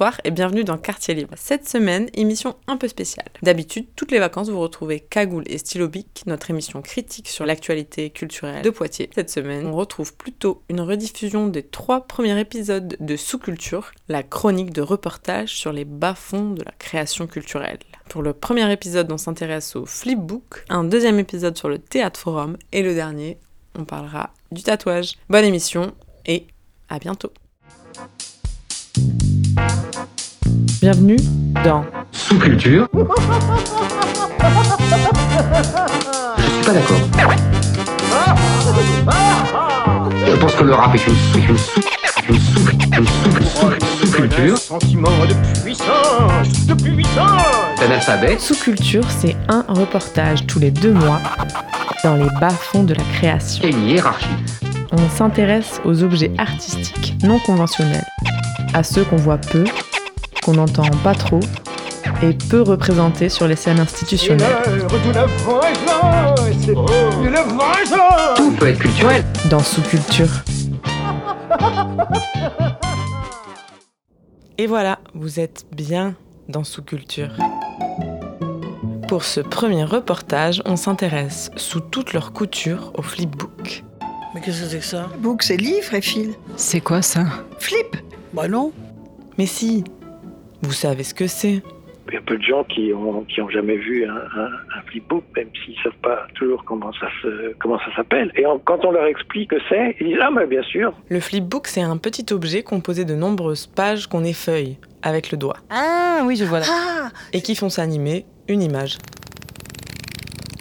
bonsoir et bienvenue dans Quartier Libre. Cette semaine, émission un peu spéciale. D'habitude, toutes les vacances, vous retrouvez Cagoule et Stylobic, notre émission critique sur l'actualité culturelle de Poitiers. Cette semaine, on retrouve plutôt une rediffusion des trois premiers épisodes de Sous-Culture, la chronique de reportage sur les bas-fonds de la création culturelle. Pour le premier épisode, on s'intéresse au flipbook, un deuxième épisode sur le théâtre forum et le dernier, on parlera du tatouage. Bonne émission et à bientôt. Bienvenue dans Sous-culture. Je suis pas d'accord. Je pense que le rap est une, est une, sous- une, sous- une sous- sous-culture. Sentiment de puissance, de puissance. Un alphabet. Sous-Culture, c'est un reportage tous les deux mois dans les bas-fonds de la création. et une hiérarchie. On s'intéresse aux objets artistiques non conventionnels, à ceux qu'on voit peu, qu'on n'entend pas trop et peu représentés sur les scènes institutionnelles. Tout peut être culturel. dans Sous-Culture. Et voilà, vous êtes bien dans Sous-Culture. Pour ce premier reportage, on s'intéresse sous toutes leurs coutures au flipbook. Mais qu'est-ce que c'est que ça? Book, c'est livre et fil. C'est quoi ça? Flip Bah non. Mais si, vous savez ce que c'est. Il y a peu de gens qui ont, qui ont jamais vu un, un, un flipbook, même s'ils savent pas toujours comment ça se, comment ça s'appelle. Et en- quand on leur explique que c'est, ils disent ah mais bien sûr. Le flipbook, c'est un petit objet composé de nombreuses pages qu'on effeuille avec le doigt Ah oui, je vois là. Ah et qui font s'animer une image.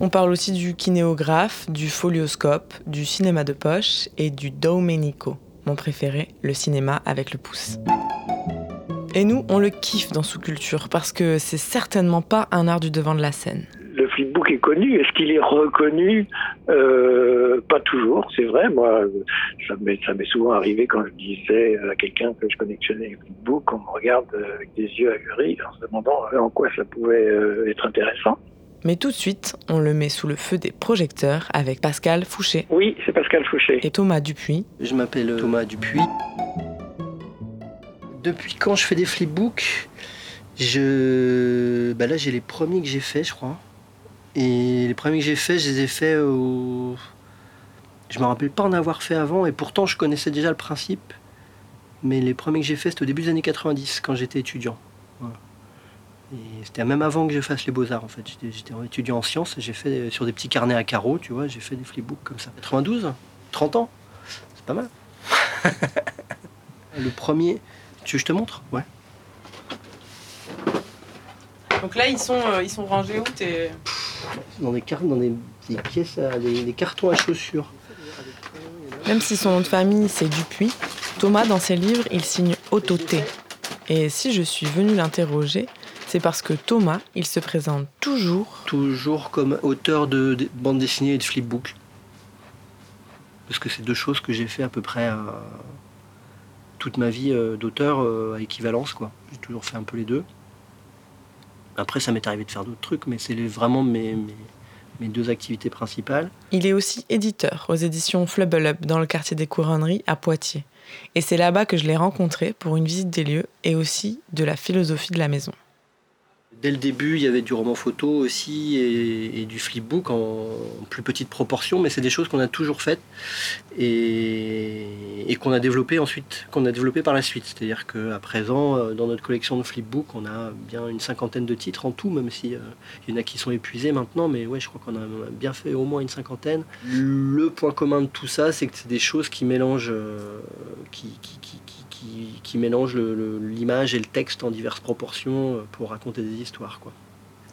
On parle aussi du kinéographe, du folioscope, du cinéma de poche et du domenico, mon préféré, le cinéma avec le pouce. Et nous, on le kiffe dans Sous-Culture parce que c'est certainement pas un art du devant de la scène. Le flipbook est connu. Est-ce qu'il est reconnu? Euh, Pas toujours, c'est vrai. Moi, ça m'est, ça m'est souvent arrivé quand je disais à quelqu'un que je connectionnais le flipbook, on me regarde avec des yeux ahuris en se demandant euh, en quoi ça pouvait euh, être intéressant. Mais tout de suite, on le met sous le feu des projecteurs avec Pascal Fouché Oui, c'est Pascal Fouché. et Thomas Dupuis, Je m'appelle Thomas Dupuis. Depuis quand je fais des flipbooks je... Bah là, j'ai les premiers que j'ai faits, je crois. Et les premiers que j'ai faits, je les ai faits au... Je me rappelle pas en avoir fait avant, et pourtant je connaissais déjà le principe. Mais les premiers que j'ai faits, c'était au début des années 90, quand j'étais étudiant. Voilà. Et c'était même avant que je fasse les beaux-arts, en fait. J'étais- étudiant en sciences, et j'ai fait sur des petits carnets à carreaux, tu vois, j'ai fait des flipbooks comme ça. 92 30 ans C'est pas mal. le premier... Tu veux que je te montre Ouais. Donc là, ils sont, euh, ils sont rangés où t'es... Dans des, car- dans des, des pièces, à, des, des cartons à chaussures. Même si son nom de famille c'est Dupuis, Thomas dans ses livres il signe Autoté. Et si je suis venue l'interroger, c'est parce que Thomas, il se présente toujours Toujours comme auteur de, de bande dessinée et de flipbook. Parce que c'est deux choses que j'ai fait à peu près euh, toute ma vie euh, d'auteur euh, à équivalence. quoi. J'ai toujours fait un peu les deux. Après, ça m'est arrivé de faire d'autres trucs, mais c'est vraiment mes, mes, mes deux activités principales. Il est aussi éditeur aux éditions Flubble Up dans le quartier des Couronneries à Poitiers. Et c'est là-bas que je l'ai rencontré pour une visite des lieux et aussi de la philosophie de la maison. Dès le début, il y avait du roman photo aussi et, du flipbook en, plus petite proportion, mais c'est des choses qu'on a toujours faites et, qu'on a développé ensuite, qu'on a développé par la suite. C'est-à-dire qu'à présent, euh, dans notre collection de flipbook, on a bien une cinquantaine de titres en tout, même si euh, y en a qui sont épuisés maintenant, mais ouais, je crois qu'on a, a bien fait au moins une cinquantaine. Le point commun de tout ça, c'est que c'est des choses qui mélangent, euh, qui, qui, qui- qui- le- l'image et le texte en diverses proportions euh, pour raconter des histoires. Quoi.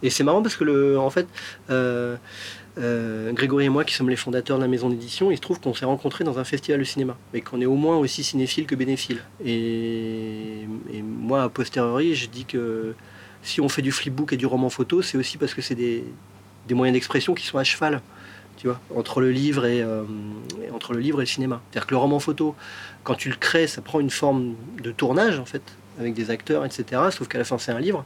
Et c'est marrant parce que, le, en fait, euh, euh, Grégory et moi, qui sommes les fondateurs de la maison d'édition, il se trouve qu'on s'est rencontrés dans un festival de cinéma et qu'on est au moins aussi cinéphile que bénéphile. Et, moi, a posteriori, je dis que si on fait du flipbook et du roman photo, c'est aussi parce que c'est des, des moyens d'expression qui sont à cheval. Tu vois, entre le livre et entre le livre et le cinéma. C'est-à-dire que le roman photo, quand tu le crées, ça prend une forme de tournage en fait, avec des acteurs, etc. Sauf qu'à la fin, c'est un livre.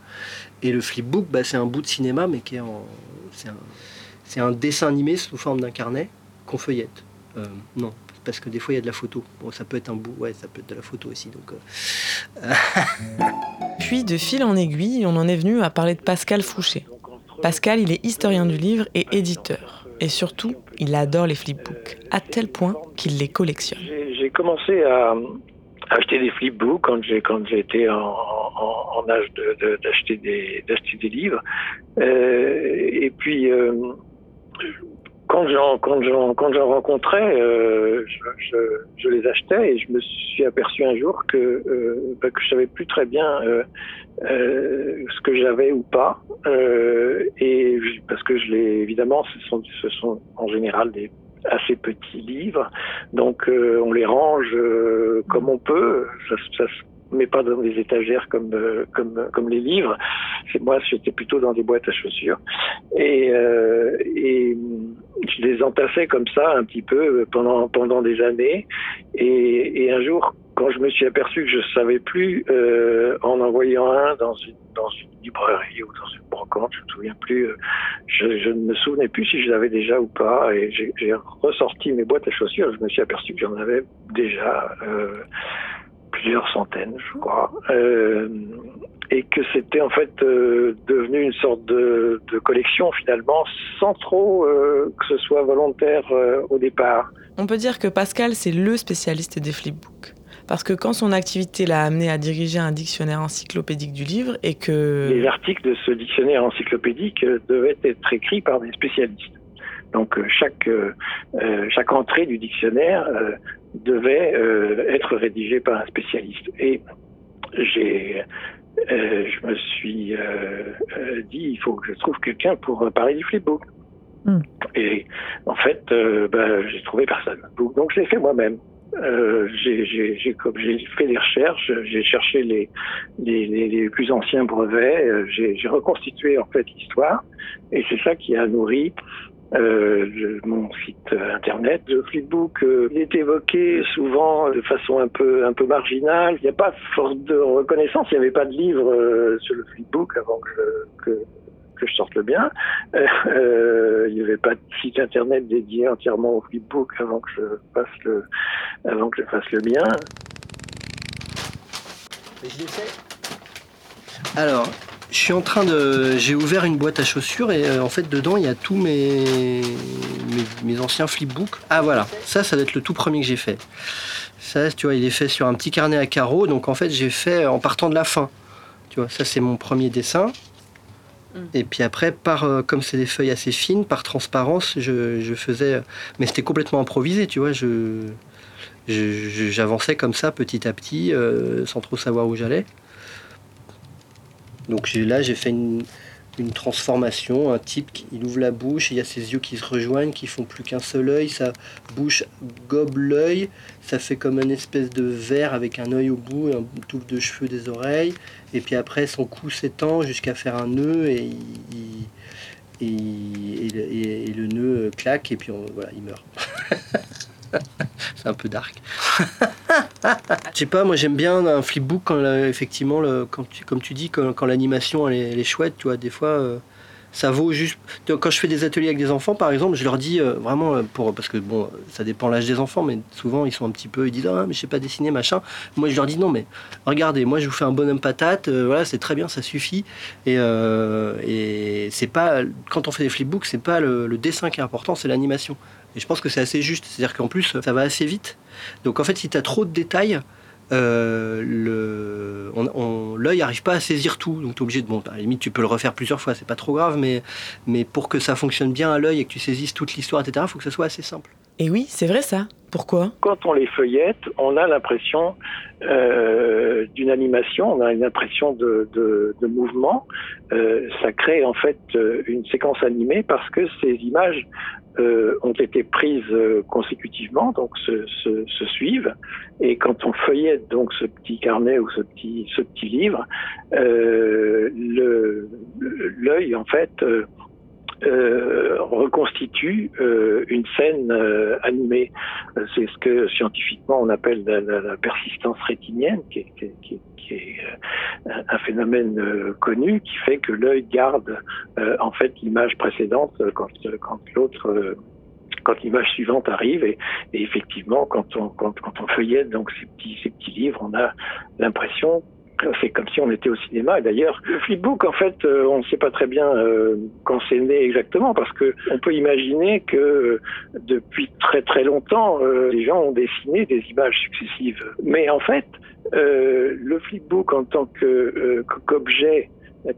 Et le flipbook, bah, c'est un bout de cinéma, mais qui est en, c'est un, dessin animé sous forme d'un carnet qu'on feuillette. Euh, non, parce que des fois il y a de la photo. Bon, ça peut être un bout, ouais, ça peut être de la photo aussi. Donc, euh, Puis, de fil en aiguille, on en est venu à parler de Pascal Fouché. Pascal, il est historien du livre et éditeur. Et surtout, il adore les flipbooks, à tel point qu'il les collectionne. J'ai commencé à acheter des flipbooks quand j'ai quand j'étais en, en, âge d'acheter des d'acheter des livres Euh, et puis euh, quand j'en quand j'en quand j'en rencontrais euh, je, je, je les achetais et je me suis aperçu un jour que euh, bah, que je savais plus très bien euh, euh, ce que j'avais ou pas euh, et parce que je les évidemment ce sont ce sont en général des assez petits livres donc euh, on les range comme on peut. Ça, ça met pas dans des étagères comme euh, comme comme les livres. Moi, j'étais plutôt dans des boîtes à chaussures. Et euh, et je les entassais comme ça un petit peu pendant pendant des années. Et, un jour, quand je me suis aperçu que je savais plus euh, en envoyant un dans une dans une librairie ou dans une brocante, je me souviens plus. euh, je, ne me souvenais plus si je l'avais déjà ou pas. Et j'ai ressorti mes boîtes à chaussures. Je me suis aperçu que j'en avais déjà euh, plusieurs centaines, je crois. Euh, et que c'était en fait euh, devenu une sorte de, de collection finalement, sans trop euh, que ce soit volontaire au départ. On peut dire que Pascal, c'est le spécialiste des flipbooks. Parce que quand son activité l'a amené à diriger un dictionnaire encyclopédique du livre et que... Les articles de ce dictionnaire encyclopédique devaient être écrits par des spécialistes. Donc chaque euh, chaque entrée du dictionnaire euh, devait euh, être rédigée par un spécialiste. Et j'ai euh, je me suis euh, dit il faut que je trouve quelqu'un pour parler du flipbook. Hmm. Et en fait, ben, j'ai trouvé personne. Donc, donc je l'ai fait moi-même. J'ai j'ai- j'ai j'ai fait des recherches, j'ai cherché les, les, les, les plus anciens brevets, j'ai j'ai reconstitué en fait l'histoire, et c'est ça qui a nourri euh, le- mon site internet. Le flipbook euh, il est évoqué souvent de façon un peu un peu marginale. Il n'y a pas force de reconnaissance. Il n'y avait pas de livre euh, sur le flipbook avant que je, que, que je sorte le bien. Il n'y avait pas de site internet dédié entièrement au flipbook avant que je fasse le avant que je fasse le bien. je l'ai fait. Alors, je suis en train de. J'ai ouvert une boîte à chaussures et euh, en fait, dedans, il y a tous mes... mes, mes anciens flipbooks. Ah, voilà. Ça, ça doit être le tout premier que j'ai fait. Ça, tu vois, il est fait sur un petit carnet à carreaux. Donc, en fait, j'ai fait en partant de la fin. Tu vois, ça, c'est mon premier dessin. Et puis après, par, euh, comme c'est des feuilles assez fines, par transparence, je, je faisais. Mais c'était complètement improvisé, tu vois. Je- j'avançais comme ça, petit à petit, euh, sans trop savoir où j'allais. Donc là, j'ai fait une, transformation. Un type, il ouvre la bouche, il y a ses yeux qui se rejoignent, qui font plus qu'un seul œil. Sa bouche gobe l'œil. Ça fait comme une espèce de verre avec un œil au bout, et un touffe de cheveux des oreilles. Et puis après, son cou s'étend jusqu'à faire un nœud et, le- nœud claque et puis on- voilà, il meurt. C'est un peu dark. Je sais pas, moi j'aime bien un flipbook quand la- effectivement, quand comme tu dis, quand, l'animation elle, est- chouette, tu vois, des fois euh, ça vaut juste. Quand je fais des ateliers avec des enfants, par exemple, je leur dis euh, vraiment euh, pour parce que bon, ça dépend l'âge des enfants, mais souvent ils sont un petit peu, ils disent ah mais je sais pas dessiner machin. Moi je leur dis non mais regardez, moi je vous fais un bonhomme patate, euh, voilà c'est très bien, ça suffit. Et, euh, c'est pas quand on fait des flipbooks, c'est pas le dessin qui est important, c'est l'animation. Et je pense que c'est assez juste, c'est-à-dire qu'en plus ça va assez vite. Donc en fait si tu as trop de détails euh, l'œil n'arrive pas à saisir tout, donc tu es obligé de, bon, à la limite tu peux le refaire plusieurs fois, c'est pas trop grave, mais, mais pour que ça fonctionne bien à l'œil et que tu saisisses toute l'histoire, etc., il faut que ça soit assez simple. Et oui, c'est vrai ça. Pourquoi? Quand on les feuillette, on a l'impression euh, d'une animation, on a une impression de, de, de mouvement. Euh, ça crée en fait une séquence animée parce que ces images euh, ont été prises euh, consécutivement, donc se, se, se suivent. Et quand on feuillette donc ce petit carnet ou ce petit ce petit livre, euh, l'œil en fait euh, reconstitue euh, une scène euh, animée. C'est ce que scientifiquement on appelle la, persistance rétinienne, qui est, un- phénomène connu qui fait que l'œil garde en fait l'image précédente quand, l'autre quand l'image suivante arrive et, effectivement quand on quand, feuillette donc ces petits livres on a l'impression c'est comme si on était au cinéma. D'ailleurs le flipbook en fait euh, on ne sait pas très bien euh, quand c'est né exactement parce que on peut imaginer que euh, depuis très très longtemps les gens ont dessiné des images successives. Mais en fait le flipbook en tant qu'objet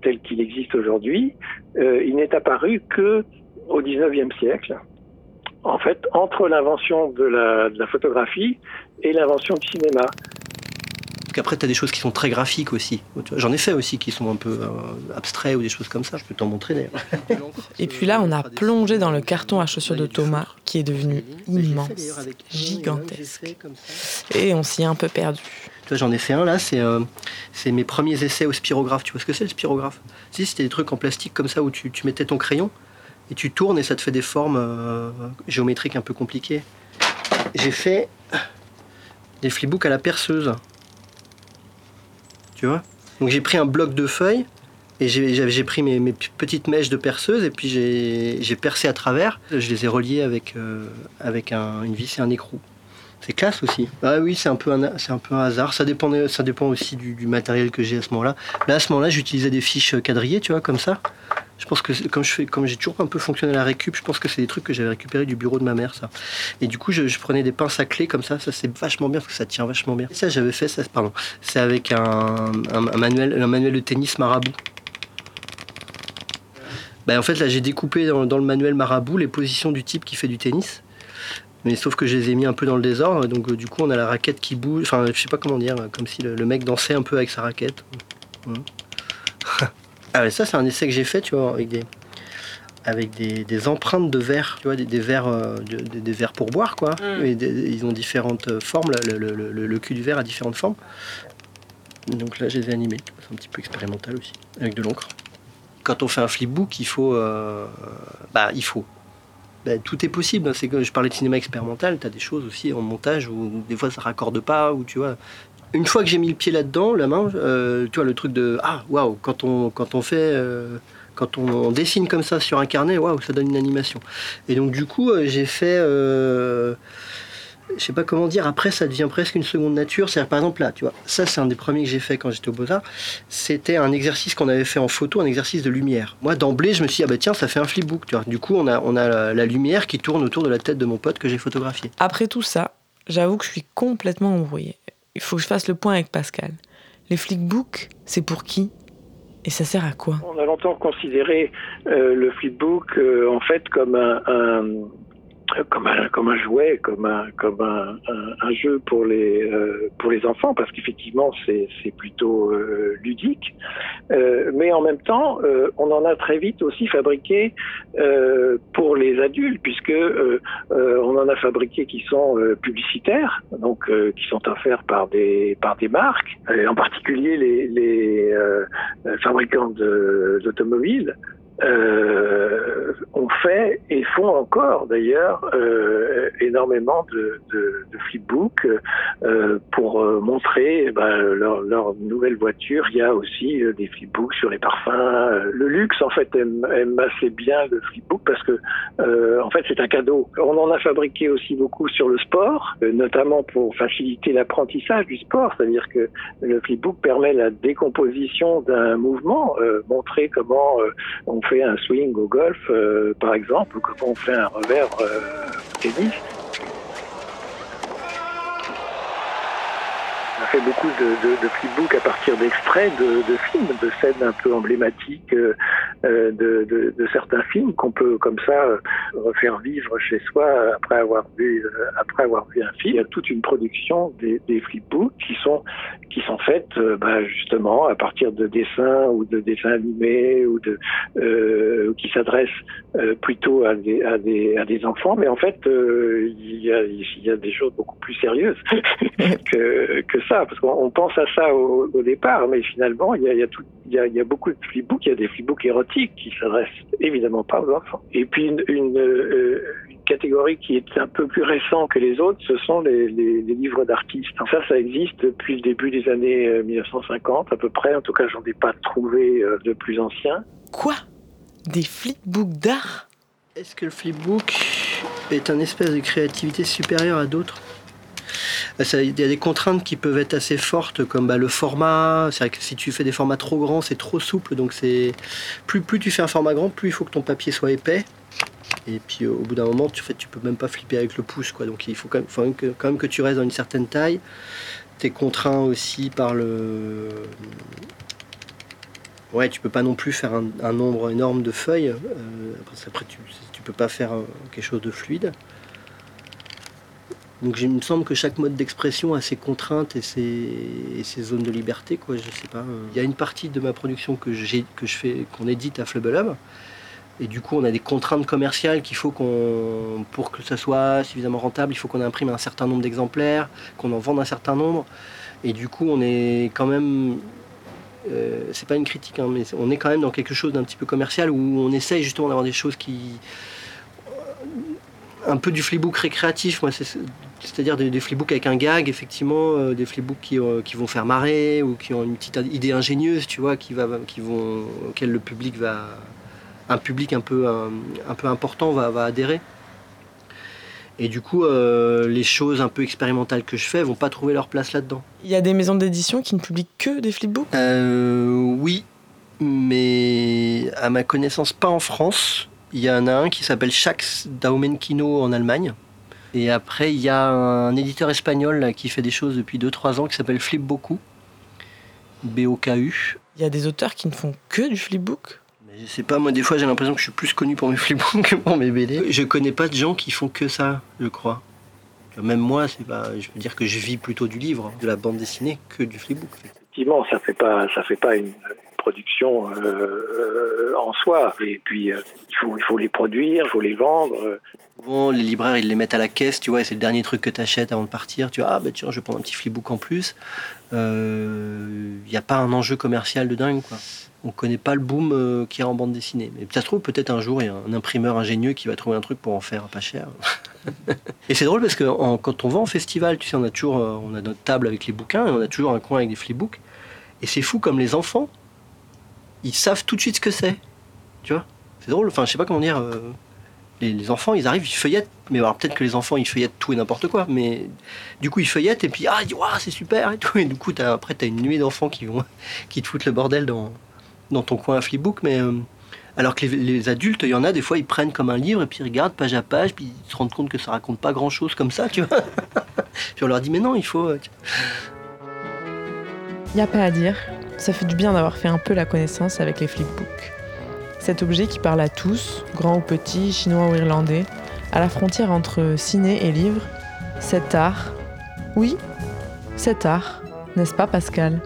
tel qu'il existe aujourd'hui il n'est apparu que au 19e siècle. En fait, entre l'invention de la photographie et l'invention du cinéma. Parce qu'après, tu as des choses qui sont très graphiques aussi. J'en ai fait aussi qui sont un peu euh, abstraits ou des choses comme ça. Je peux t'en montrer d'ailleurs. Et puis là, on a plongé dans le carton à chaussures de Thomas, qui est devenu immense, gigantesque. Et on s'y est un peu perdu. Tu vois, j'en ai fait un là, c'est euh, mes premiers essais au spirographe. Tu vois ce que c'est le spirographe? Si, c'était des trucs en plastique comme ça où tu, tu mettais ton crayon et tu tournes et ça te fait des formes euh, géométriques un peu compliquées. J'ai fait des flipbooks à la perceuse. Donc j'ai pris un bloc de feuilles et j'ai pris mes, petites mèches de perceuse et puis j'ai percé à travers. Je les ai reliés avec, euh, avec un- une vis et un écrou. C'est classe aussi. Ah oui, c'est un peu un, c'est un peu un hasard. Ça dépend, ça dépend aussi du, du matériel que j'ai à ce moment-là. Là, à ce moment-là, j'utilisais des fiches quadrillées, tu vois, comme ça. Je pense que comme je fais, comme j'ai toujours un peu fonctionné à la récup, je pense que c'est des trucs que j'avais récupérés du bureau de ma mère, ça. Et du coup, je, prenais des pinces à clé comme ça. Ça, c'est vachement bien parce que ça tient vachement bien. Et ça, j'avais fait ça. Pardon. C'est avec un, manuel, un manuel de tennis marabout. Ben, en fait, là, j'ai découpé dans, le manuel marabout les positions du type qui fait du tennis. Mais sauf que je les ai mis un peu dans le désordre, donc euh, du coup on a la raquette qui bouge, enfin je sais pas comment dire, comme si le, mec dansait un peu avec sa raquette. Voilà. Ah ouais, ça c'est un essai que j'ai fait, tu vois, avec des, avec des, des empreintes de verre, tu vois, des, des verres, euh, de- des, des verres pour boire quoi. Mm. Et ils ont différentes euh, formes, le, le- le- le cul du verre a différentes formes. Donc là je les ai animés, c'est un petit peu expérimental aussi, avec de l'encre. Quand on fait un flipbook, il faut, euh, bah il faut ben, tout est possible. hein. C'est que je parlais de cinéma expérimental, tu as des choses aussi en montage où des fois ça raccorde pas, ou tu vois. Une fois que j'ai mis le pied là-dedans, la main, euh, tu vois, le truc de Ah, waouh, quand on, quand on fait. euh, quand on dessine comme ça sur un carnet, waouh, ça donne une animation. Et donc, du coup, euh, j'ai fait. euh, je sais pas comment dire, après ça devient presque une seconde nature. C'est-à-dire, par exemple, là, tu vois, ça c'est un des premiers que j'ai fait quand j'étais au Beaux-Arts. C'était un exercice qu'on avait fait en photo, un exercice de lumière. Moi, d'emblée, je me suis dit, ah bah tiens, ça fait un flipbook. Tu vois. Du coup, on a, on a la, lumière qui tourne autour de la tête de mon pote que j'ai photographié. Après tout ça, j'avoue que je suis complètement embrouillée. Il faut que je fasse le point avec Pascal. Les flickbooks, c'est pour qui? Et ça sert à quoi? On a longtemps considéré euh, le flipbook euh, en fait comme un, un- comme un jouet, comme un jeu pour les euh, pour les enfants parce qu'effectivement c'est plutôt euh, ludique, Euh, mais en même temps on en a très vite aussi fabriqué pour les adultes puisque on en a fabriqué qui sont publicitaires donc qui sont offerts par des par des marques en particulier les fabricants d'automobiles euh, ont fait et font encore d'ailleurs euh, énormément de, de, de flipbooks euh, pour euh, montrer ben, leur, leur nouvelle voiture. Il y a aussi euh, des flipbooks sur les parfums. Euh, Le luxe en fait aime, aime assez bien le flipbook parce que en fait c'est un cadeau. On en a fabriqué aussi beaucoup sur le sport, notamment pour faciliter l'apprentissage du sport, c'est-à-dire que le flipbook permet la décomposition d'un mouvement, montrer comment on fait un swing au golf, euh, par exemple, ou comment on fait un revers euh, au tennis. Beaucoup de, de, de flipbooks à partir d'extraits de, films, de scènes un peu emblématiques euh, de, certains films qu'on peut comme ça refaire vivre chez soi après avoir vu euh, après avoir vu un film. Il y a toute une production des, des flipbooks qui sont qui sont faites euh, bah, justement à partir de dessins ou de dessins animés ou qui s'adressent plutôt à des, à des à des enfants, mais en fait il y a y a des choses beaucoup plus sérieuses que que ça, parce qu'on on pense à ça au, au départ, mais finalement il y a il y a tout il y a, il y a beaucoup de flipbooks, il y a des flipbooks érotiques qui s'adressent évidemment pas aux enfants. Et puis une, une, euh, une catégorie qui est un peu plus récente que les autres, ce sont les, les, les livres d'artistes. Ça, ça existe depuis le début des années euh, 1950 à peu près. En tout cas, j'en ai pas trouvé euh, de plus anciens. Quoi? Des flipbooks d'art? Est-ce que le flipbook est un espèce de créativité supérieure à d'autres? Ça- Il y a des contraintes qui peuvent être assez fortes, comme bah, le format. C'est vrai que si tu fais des formats trop grands, c'est trop souple. Donc c'est plus, plus tu fais un format grand, plus il faut que ton papier soit épais. Et puis au bout d'un moment, tu, en tu peux même pas flipper avec le pouce. Quoi. Donc il faut quand même, que, quand même que tu restes dans une certaine taille. Tu es contraint aussi par le. Ouais, tu peux pas non plus faire un, nombre énorme de feuilles. euh, qu'après, tu, tu peux pas faire euh, quelque chose de fluide. Donc il me semble que chaque mode d'expression a ses contraintes et ses, zones de liberté. Quoi, je sais pas. euh. Il y a une partie de ma production que, je fais, qu'on édite à Flubble Hub. Et du coup, on a des contraintes commerciales qu'il faut qu'on, pour que ça soit suffisamment rentable, il faut qu'on imprime un certain nombre d'exemplaires, qu'on en vende un certain nombre. Et du coup, on est quand même, euh, c'est pas une critique, hein, mais on est quand même dans quelque chose d'un petit peu commercial où on essaye justement d'avoir des choses qui, un peu du flipbook récréatif, moi, c'est- c'est-à-dire des, des flipbooks avec un gag, effectivement, euh, des flipbooks qui, euh, qui vont faire marrer ou qui ont une petite idée ingénieuse, tu vois, qui va, qui vont, auquel le public va, un public un peu, un, un peu important va, va adhérer. Et du coup, euh, les choses un peu expérimentales que je fais vont pas trouver leur place là-dedans. Il y a des maisons d'édition qui ne publient que des flipbooks? Euh, oui, mais à ma connaissance, pas en France. Il y en a un qui s'appelle Shax Daumenkino en Allemagne. Et après, il y a un éditeur espagnol là, qui fait des choses depuis 2-3 ans qui s'appelle Flipboku. B-O-K-U. Il y a des auteurs qui ne font que du flipbook? Mais je sais pas, moi des fois j'ai l'impression que je suis plus connu pour mes flipbooks que pour mes BD. Je connais pas de gens qui font que ça, je crois. Même moi, c'est pas, je veux dire que je vis plutôt du livre, de la bande dessinée, que du flipbook. Effectivement, ça fait pas, ça fait pas une production euh, euh, en soi. Et puis, euh, il faut, les produire, il faut les vendre. Souvent, les libraires, ils les mettent à la caisse, tu vois, c'est le dernier truc que tu achètes avant de partir. Tu vois, ah bah tiens, je vais prendre un petit flipbook en plus. Il n'y a pas un enjeu commercial de dingue, quoi. On connaît pas le boom euh, qu'il y a en bande dessinée. Mais ça se trouve, peut-être un jour, il y a un imprimeur ingénieux qui va trouver un truc pour en faire pas cher. et c'est drôle parce que quand on va en festival, tu sais, on a toujours on a notre table avec les bouquins et on a toujours un coin avec des flipbooks. Et c'est fou comme les enfants, ils savent tout de suite ce que c'est. Tu vois? C'est drôle, enfin, je sais pas comment dire. euh, les, enfants, ils arrivent, ils feuillettent. Mais alors peut-être que les enfants, ils feuillettent tout et n'importe quoi. Mais du coup, ils feuillettent et puis, ah, Ouah, c'est super et du coup, t'as- après, tu as une nuée d'enfants qui, vont, qui te foutent le bordel dans, ton coin à flipbook. Mais euh, alors que les, les adultes, il y en a, des fois, ils prennent comme un livre et puis ils regardent page à page, puis ils se rendent compte que ça raconte pas grand-chose comme ça, tu vois. puis on leur dit, mais non, il faut. euh, tu- Y a pas à dire, ça fait du bien d'avoir fait un peu la connaissance avec les flipbooks. Cet objet qui parle à tous, grands ou petits, chinois ou irlandais, à la frontière entre ciné et livre, cet art. Oui, cet art, n'est-ce pas Pascal?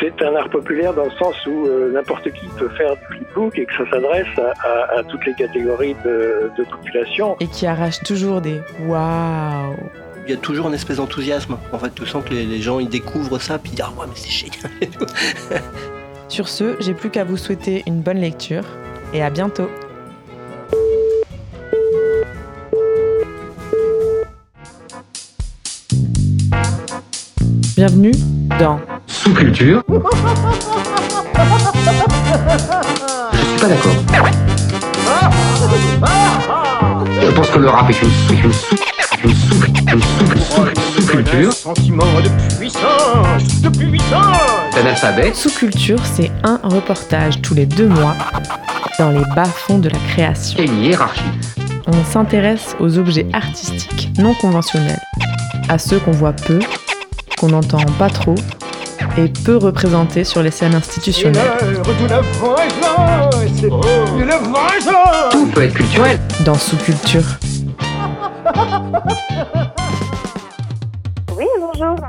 C'est un art populaire dans le sens où euh, n'importe qui peut faire du flipbook et que ça s'adresse à, à- à toutes les catégories de, de population. Et qui arrache toujours des waouh Il y a toujours une espèce d'enthousiasme. En fait, tu sens que les, les gens, ils découvrent ça, puis ils disent, ah ouais, mais c'est génial. Sur ce, j'ai plus qu'à vous souhaiter une bonne lecture et à bientôt. Bienvenue dans Sous-culture. Je suis pas d'accord. Je pense que le rap est une, est une, sous- une, sous- une sous- sous-culture. Sentiment de puissance, de puissance. D'analphabète. Sous-culture, c'est un reportage tous les deux mois dans les bas-fonds de la création. Et une hiérarchie. On s'intéresse aux objets artistiques non conventionnels, à ceux qu'on voit peu, qu'on n'entend pas trop et peu représentés sur les scènes institutionnelles. Tout peut être culturel. Dans Sous-culture.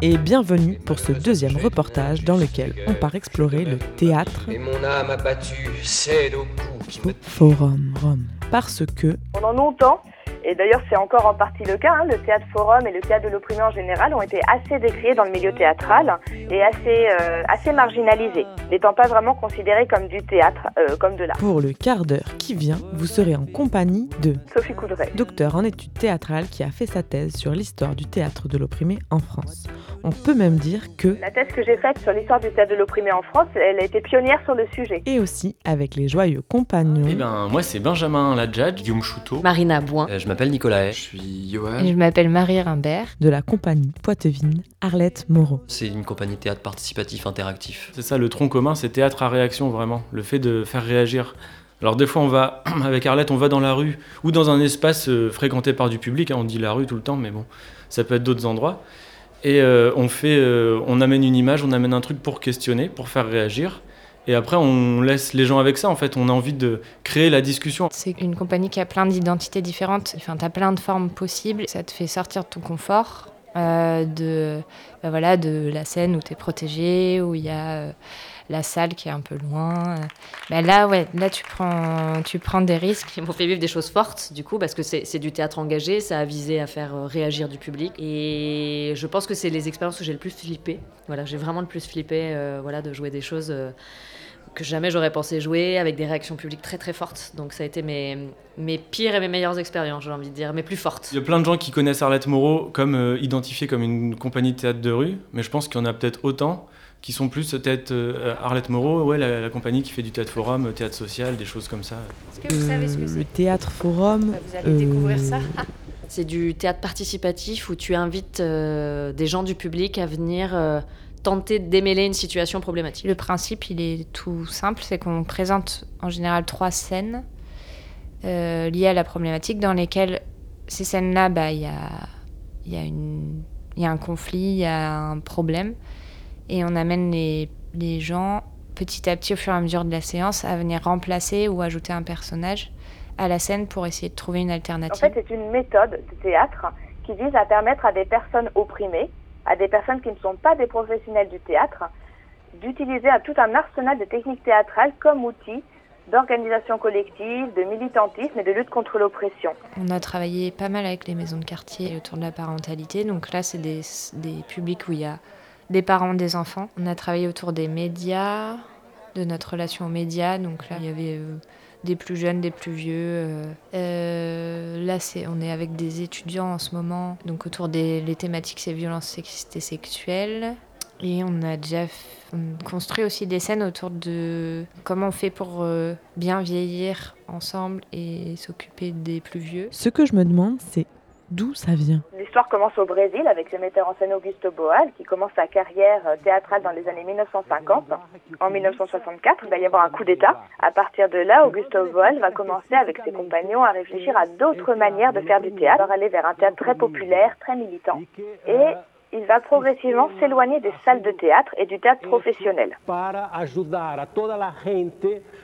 Et bienvenue pour ce deuxième reportage dans lequel on part explorer le théâtre Et mon âme abattue cède au coup qui me Forum Rome. Parce que Pendant longtemps, et d'ailleurs c'est encore en partie le cas, hein, le théâtre forum et le théâtre de l'opprimé en général ont été assez décriés dans le milieu théâtral et assez, euh, assez marginalisés, n'étant pas vraiment considérés comme du théâtre, euh, comme de l'art. pour le quart d'heure qui vient, vous serez en compagnie de Sophie Coudray. docteur en études théâtrales qui a fait sa thèse sur l'histoire du théâtre de l'opprimé en France. On peut même dire que, La thèse que j'ai faite sur l'histoire du théâtre de l'opprimé en France, elle a été pionnière sur le sujet. et aussi avec les joyeux compagnons Eh ben, moi, c'est Benjamin Ladjadj, Guillaume Chouteau. Marina Boin. Euh, je m'appelle Nicolas. Je suis Johan. Et je m'appelle Marie Rimbert. De la compagnie Poitevine, Arlette Moreau. C'est une compagnie théâtre participatif interactif. C'est ça, le tronc commun, c'est théâtre à réaction vraiment. Le fait de faire réagir. Alors des fois, on va, avec Arlette, on va dans la rue ou dans un espace euh, fréquenté par du public. hein, on dit la rue tout le temps, mais bon, ça peut être d'autres endroits. Et euh, on fait, euh, on amène une image, on amène un truc pour questionner, pour faire réagir. Et après, on laisse les gens avec ça. En fait, on a envie de créer la discussion. C'est une compagnie qui a plein d'identités différentes. Enfin, tu as plein de formes possibles. Ça te fait sortir de ton confort, euh, de, bah voilà, de la scène où tu es protégé, où il y a euh, la salle qui est un peu loin. Bah là, ouais, là, tu prends, tu prends des risques. Ils m'ont fait vivre des choses fortes, du coup, parce que c'est du théâtre engagé, ça a visé à faire euh, réagir du public. Et je pense que c'est les expériences où j'ai le plus flippé. Voilà, j'ai vraiment le plus flippé euh, voilà, de jouer des choses euh, que jamais j'aurais pensé jouer, avec des réactions publiques très très fortes. Donc ça a été mes, mes pires et mes meilleures expériences, j'ai envie de dire, mes plus fortes. Il y a plein de gens qui connaissent Arlette Moreau comme euh, identifiée comme une compagnie de théâtre de rue, mais je pense qu'il y en a peut-être autant qui sont plus peut-être euh, Arlette Moreau, ouais, la, la compagnie qui fait du théâtre forum, euh, théâtre social, des choses comme ça. Est-ce que vous savez ce que Euh, c'est Le théâtre forum. Vous allez découvrir ça. C'est du théâtre participatif où tu invites euh, des gens du public à venir euh, tenter de démêler une situation problématique. Le principe, il est tout simple, c'est qu'on présente en général trois scènes euh, liées à la problématique dans lesquelles ces scènes-là, bah, il y, a, il y, a une- il y a un conflit, il y a un problème, et on amène les, les gens petit à petit au fur et à mesure de la séance à venir remplacer ou ajouter un personnage à la scène pour essayer de trouver une En alternative. fait, c'est une méthode de théâtre qui vise à permettre à des personnes opprimées, à des personnes qui ne sont pas des professionnels du théâtre, d'utiliser tout un arsenal de techniques théâtrales comme outil d'organisation collective, de militantisme et de lutte contre l'oppression. On a travaillé pas mal avec les maisons de quartier autour de la parentalité. Donc là, c'est des, des publics où il y a des parents, des enfants. On a travaillé autour des médias, de notre relation aux médias. Donc là, il y avait euh, des plus jeunes, des plus vieux. euh. Euh, là, c'est, on est avec des étudiants en ce moment. Donc autour des les thématiques, c'est violences sexistes et sexuelles. Et on a déjà construit aussi des scènes autour de comment on fait pour bien vieillir ensemble et s'occuper des plus vieux. Ce que je me demande, c'est d'où ça vient. L'histoire commence au Brésil avec le metteur en scène Augusto Boal qui commence sa carrière euh, théâtrale dans les années 1950. En 1964, il va y avoir un coup d'État. À partir de là, Augusto Boal va commencer avec ses compagnons à réfléchir à d'autres manières de faire du théâtre, aller vers un théâtre très populaire, très militant. Il va progressivement s'éloigner des salles de théâtre et du théâtre professionnel.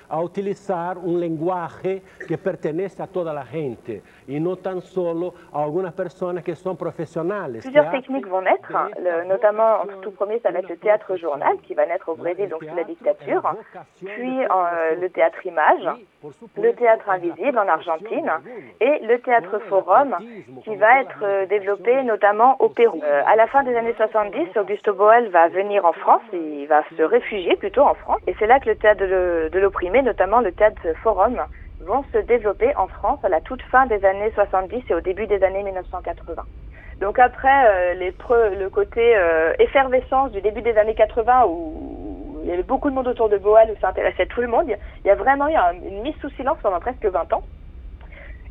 a utilizar un lenguaje que pertenece a toda la gente y no tan solo a algunas personas que son profesionales. Plusieurs techniques vont naître, hein. Le- notamment en tout premier ça va être le théâtre journal qui va naître au Brésil donc sous la dictature, puis euh, le théâtre image, le théâtre invisible en Argentine et le théâtre forum qui va être euh, développé notamment au Pérou. Euh, à la fin des années 70, Augusto Boal va venir en France, il va se réfugier plutôt en France et c'est là que le théâtre de l'opprimé, notamment le théâtre forum, vont se développer en France à la toute fin des années 70 et au début des années 1980. Donc après euh, le côté euh, effervescence du début des années 80 où il y avait beaucoup de monde autour de Boal, où ça intéressait tout le monde, il y a vraiment eu un- une mise sous silence pendant presque 20 ans.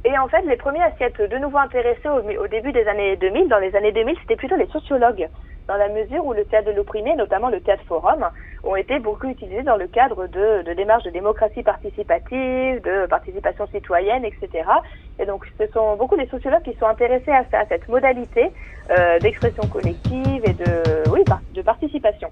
Et en fait, les premiers à s'y être de nouveau intéressés au, début des années 2000, dans les années 2000, c'était plutôt les sociologues, dans la mesure où le théâtre de l'opprimé, notamment le théâtre forum, ont été beaucoup utilisés dans le cadre de, démarches de démocratie participative, de participation citoyenne, etc. Et donc, ce sont beaucoup des sociologues qui sont intéressés à cette modalité euh, d'expression collective et de, de participation.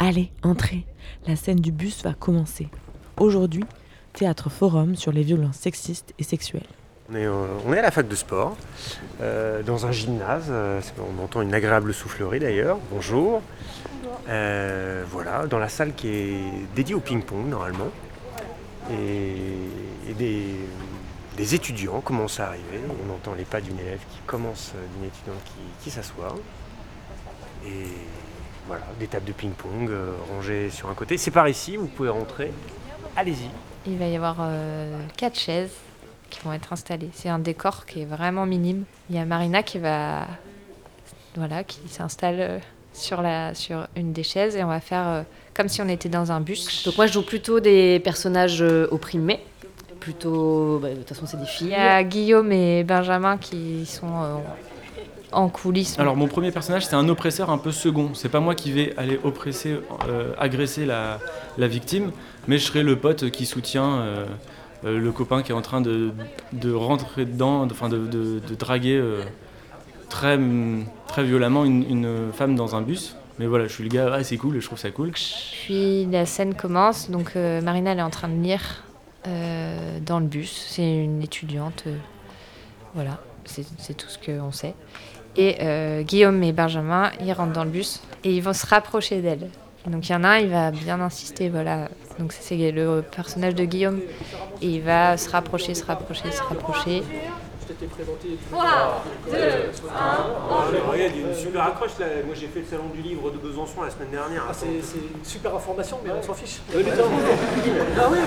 Allez, entrez. La scène du bus va commencer. Aujourd'hui, théâtre forum sur les violences sexistes et sexuelles. On est, euh, on est à la fac de sport, euh, dans un gymnase. euh, on entend une agréable soufflerie d'ailleurs. Bonjour. Euh, voilà, dans la salle qui est dédiée au ping-pong normalement. Et, et des, des étudiants commencent à arriver. On entend les pas d'une élève qui commence, d'une étudiante qui, qui s'assoit. Et voilà, des tables de ping-pong euh, rangées sur un côté. C'est par ici, vous pouvez rentrer. Allez-y. Il va y avoir euh, quatre chaises qui vont être installées. C'est un décor qui est vraiment minime. Il y a Marina qui va, voilà, qui s'installe euh, sur la, sur une des chaises et on va faire euh, comme si on était dans un bus. Donc moi je joue plutôt des personnages opprimés. plutôt. bah, de toute façon, c'est des Il filles. y a Guillaume et Benjamin qui sont euh, en coulisses. Alors mon premier personnage c'est un oppresseur un peu second. C'est pas moi qui vais aller oppresser, euh, agresser la, la victime, mais je serai le pote qui soutient euh, euh, le copain qui est en train de, de rentrer dedans, enfin de, de- draguer euh, très, très violemment une, femme dans un bus. Mais voilà, je suis le gars, ah, c'est cool, je trouve ça cool. Puis la scène commence, donc Marina elle est en train de lire dans le bus. C'est une étudiante, voilà, c'est tout ce qu'on sait. Et Guillaume et Benjamin, ils rentrent dans le bus et ils vont se rapprocher d'elle. Donc il y en a un, il va bien insister, voilà. Donc c'est le personnage de Guillaume. Et il va se rapprocher, se rapprocher, se rapprocher. Je t'étais présenté. 3, 2, 1, Regarde, il y a une super accroche là. Moi j'ai fait le salon du livre de Besançon la semaine dernière. Ah, c'est c'est une super information, mais on s'en fiche. ah oui,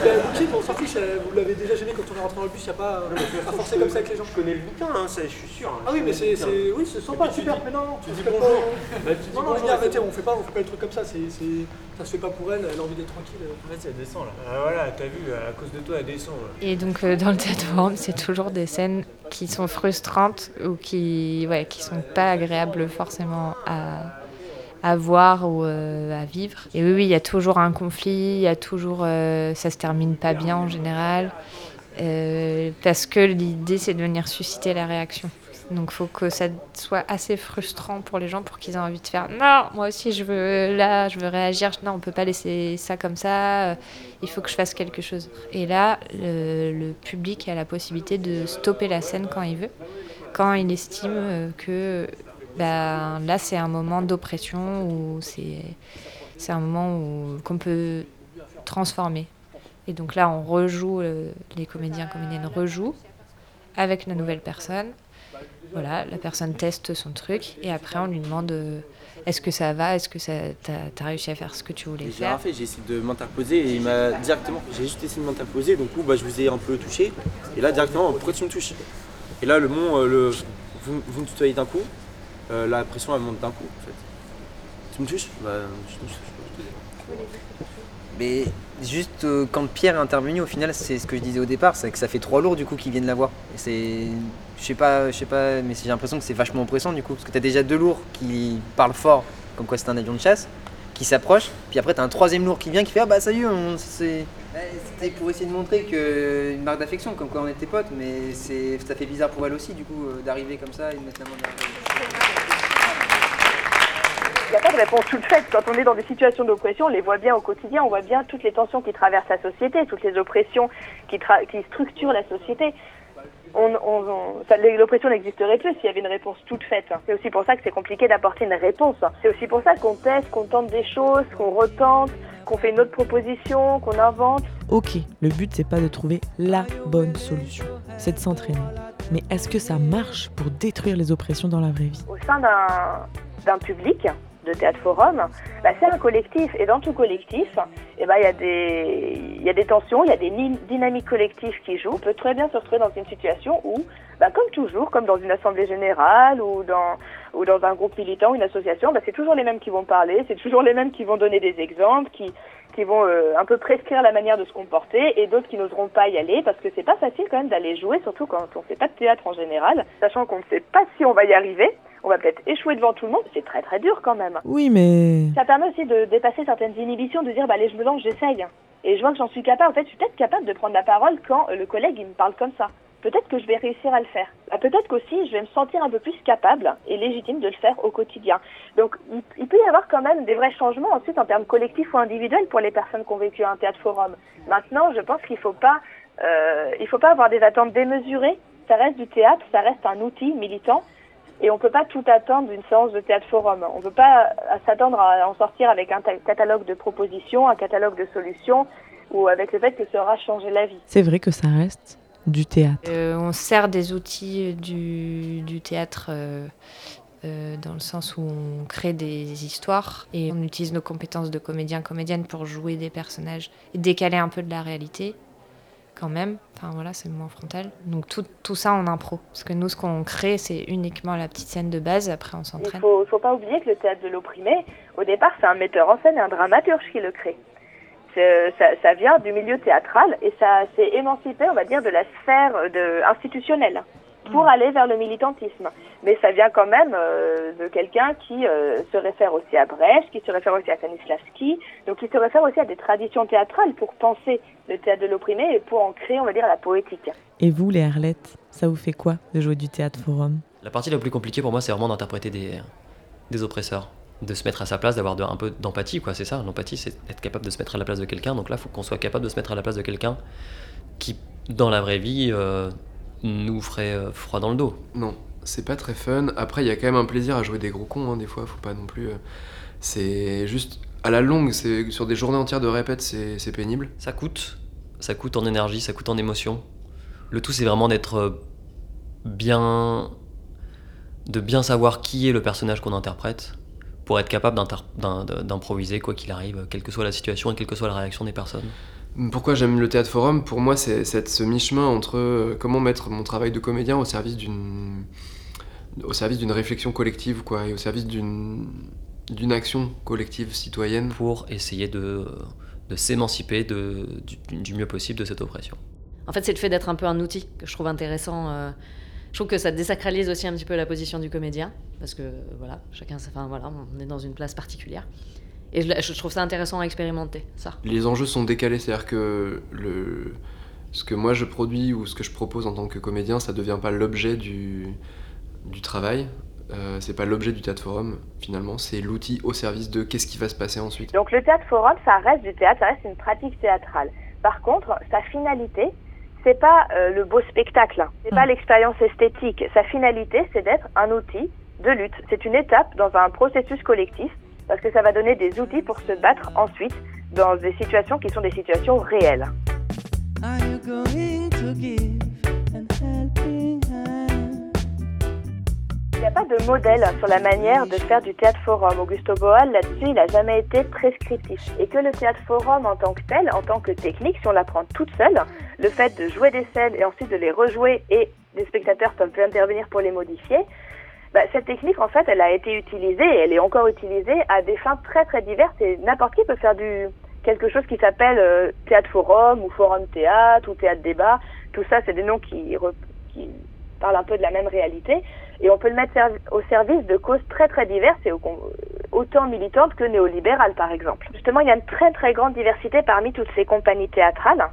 ben, bouquin, on s'en fiche. euh, Vous l'avez déjà gêné quand on est rentré dans le bus, il n'y a pas à forcer comme ça avec les gens. Je connais le bouquin, hein, ça, je suis sûr. hein. Ah oui, mais c'est, oui, c'est sympa, super. Mais non, non, tu dis bonjour. Bah, non, non, bon. on fait pas, on fait pas le truc comme ça. C'est, c'est, ça se fait pas pour elle. Elle a envie d'être tranquille. Vas-y, elle descend là. Ah voilà, t'as vu, à cause de toi, elle descend. là. Et donc euh, dans le théâtre forum, c'est toujours des scènes qui sont frustrantes ou qui ouais, qui sont pas agréables forcément à, à voir ou euh, à vivre. Et oui, oui, il y a toujours un conflit, il y a toujours euh, ça se termine pas bien en général euh, parce que l'idée c'est de venir susciter la réaction. Donc faut que ça soit assez frustrant pour les gens pour qu'ils aient envie de faire non, moi aussi je veux là, je veux réagir. Non, on peut pas laisser ça comme ça. euh, Il faut que je fasse quelque chose. Et là, le, public a la possibilité de stopper la scène quand il veut, quand il estime euh, que ben, là c'est un moment d'oppression ou c'est un moment qu'on peut transformer. Et donc là, on rejoue, euh, les comédiens, comédiennes rejouent avec la nouvelle personne. Voilà, la personne teste son truc et après on lui demande euh, est-ce que ça va, est-ce que ça t'as as réussi à faire ce que tu voulais J'ai rien faire? fait, j'ai essayé de m'interposer et il m'a directement, j'ai juste essayé de m'interposer, donc coup, bah, je vous ai un peu touché. Et là directement, pourquoi tu me touches? Et là le mon, euh, le, vous, vous me tutoyez d'un coup, euh, la pression elle monte d'un coup en fait. Tu me touches? Bah je touche. je touche. Mais juste euh, quand Pierre est intervenu, au final, c'est ce que je disais au départ, c'est que ça fait trois lourds du coup qu'ils viennent la voir. Et c'est, je sais pas, je sais pas, mais j'ai l'impression que c'est vachement oppressant du coup, parce que t'as déjà deux lourds qui parlent fort, comme quoi c'est un avion de chasse, qui s'approche, puis après t'as un troisième lourd qui vient qui fait ah bah ça y est, on, c'est, Ouais, c'était pour essayer de montrer que une marque d'affection, comme quoi on était potes, mais c'est, ça fait bizarre pour elle aussi du coup euh, d'arriver comme ça et de mettre la main derrière. Il n'y a pas de réponse toute faite. Quand on est dans des situations d'oppression, on les voit bien au quotidien, on voit bien toutes les tensions qui traversent la société, toutes les oppressions qui, tra- qui structurent la société. On, on- on- ça- L'oppression n'existerait plus s'il y avait une réponse toute faite. C'est aussi pour ça que c'est compliqué d'apporter une réponse. C'est aussi pour ça qu'on teste, qu'on tente des choses, qu'on retente, qu'on fait une autre proposition, qu'on invente. Ok, le but c'est pas de trouver la bonne solution, c'est de s'entraîner. Mais est-ce que ça marche pour détruire les oppressions dans la vraie vie? Au sein d'un public de théâtre forum, bah, c'est un collectif et dans tout collectif, eh ben, il y a des y a des tensions, il y a des dynamiques collectives qui jouent. On peut très bien se retrouver dans une situation où, bah, comme toujours, comme dans une assemblée générale ou dans un groupe militant, une association, bah, c'est toujours les mêmes qui vont parler, c'est toujours les mêmes qui vont donner des exemples, qui vont euh, un peu prescrire la manière de se comporter et d'autres qui n'oseront pas y aller parce que c'est pas facile quand même d'aller jouer, surtout quand on fait pas de théâtre en général, sachant qu'on ne sait pas si on va y arriver. On va peut-être échouer devant tout le monde, c'est très très dur quand même. Oui, mais... Ça permet aussi de dépasser certaines inhibitions, de dire bah allez je me lance, j'essaye. Et je vois que j'en suis capable. En fait, je suis peut-être capable de prendre la parole quand euh, le collègue il me parle comme ça. Peut-être que je vais réussir à le faire. Bah, peut-être qu'aussi je vais me sentir un peu plus capable et légitime de le faire au quotidien. Donc il, il peut y avoir quand même des vrais changements ensuite en termes collectifs ou individuels pour les personnes qui ont vécu un théâtre forum. Maintenant, je pense qu'il faut pas, euh, il faut pas avoir des attentes démesurées. Ça reste du théâtre, ça reste un outil militant. Et on ne peut pas tout attendre d'une séance de théâtre forum. On ne peut pas euh, s'attendre à en sortir avec un ta- catalogue de propositions, un catalogue de solutions, ou avec le fait que ça aura changé la vie. C'est vrai que ça reste du théâtre. Euh, on sert des outils du, du théâtre euh, euh, dans le sens où on crée des histoires et on utilise nos compétences de comédien, comédienne pour jouer des personnages et décaler un peu de la réalité quand même. Enfin voilà, c'est le moment frontal. Donc tout, tout ça en impro. Parce que nous, ce qu'on crée, c'est uniquement la petite scène de base, après on Il s'entraîne. faut, faut pas oublier que le théâtre de l'opprimé, au départ, c'est un metteur en scène et un dramaturge qui le crée. ça, ça vient du milieu théâtral et ça s'est émancipé, on va dire, de la sphère de, institutionnelle pour aller vers le militantisme. Mais ça vient quand même euh, de quelqu'un qui euh, se réfère aussi à Brecht, qui se réfère aussi à Stanislavski, donc qui se réfère aussi à des traditions théâtrales pour penser le théâtre de l'opprimé et pour en créer, on va dire, la poétique. Et vous, les Arlettes, ça vous fait quoi de jouer du théâtre forum? La partie la plus compliquée pour moi, c'est vraiment d'interpréter des, des oppresseurs. De se mettre à sa place, d'avoir de- un peu d'empathie, quoi. C'est ça, l'empathie, c'est être capable de se mettre à la place de quelqu'un. Donc là, il faut qu'on soit capable de se mettre à la place de quelqu'un qui, dans la vraie vie, euh, nous ferait euh, froid dans le dos. Non, c'est pas très fun. Après, il y a quand même un plaisir à jouer des gros cons, hein, des fois, faut pas non plus. euh, C'est juste. À la longue, c'est sur des journées entières de répète, c'est pénible. Ça coûte. Ça coûte en énergie, ça coûte en émotion. Le tout, c'est vraiment d'être euh, bien. de bien savoir qui est le personnage qu'on interprète pour être capable d'improviser quoi qu'il arrive, quelle que soit la situation et quelle que soit la réaction des personnes. Pourquoi j'aime le théâtre forum Pour moi, c'est ce mi-chemin entre euh, comment mettre mon travail de comédien au service d'une au service d'une réflexion collective, quoi, et au service d'une d'une action collective citoyenne. Pour essayer de, de s'émanciper du mieux possible de cette oppression. En fait, c'est le fait d'être un peu un outil que je trouve intéressant. euh, je trouve que ça désacralise aussi un petit peu la position du comédien, parce que voilà, chacun, enfin voilà, on est dans une place particulière. Et je, je trouve ça intéressant à expérimenter, ça. Les enjeux sont décalés, c'est-à-dire que le, ce que moi je produis ou ce que je propose en tant que comédien, ça devient pas l'objet du, du travail. Euh, c'est pas l'objet du théâtre forum finalement, c'est l'outil au service de qu'est-ce qui va se passer ensuite. Donc le théâtre forum, ça reste du théâtre, ça reste une pratique théâtrale. Par contre, sa finalité, c'est pas euh, le beau spectacle, c'est pas l'expérience esthétique. Sa finalité, c'est d'être un outil de lutte. C'est une étape dans un processus collectif parce que ça va donner des outils pour se battre ensuite dans des situations qui sont des situations réelles. Are you going to give an helping hand? Il n'y a pas de modèle sur la manière de faire du théâtre forum. Augusto Boal, là-dessus, il n'a jamais été prescriptif. Et que le théâtre forum en tant que tel, en tant que technique, si on l'apprend toute seule, le fait de jouer des scènes et ensuite de les rejouer et les spectateurs peuvent intervenir pour les modifier, bah, cette technique, en fait, elle a été utilisée et elle est encore utilisée à des fins très très diverses et n'importe qui peut faire du quelque chose qui s'appelle euh, théâtre forum ou forum théâtre ou théâtre débat. Tout ça, c'est des noms qui, qui parlent un peu de la même réalité et on peut le mettre au service de causes très très diverses et au- autant militantes que néolibérales par exemple. Justement, il y a une très très grande diversité parmi toutes ces compagnies théâtrales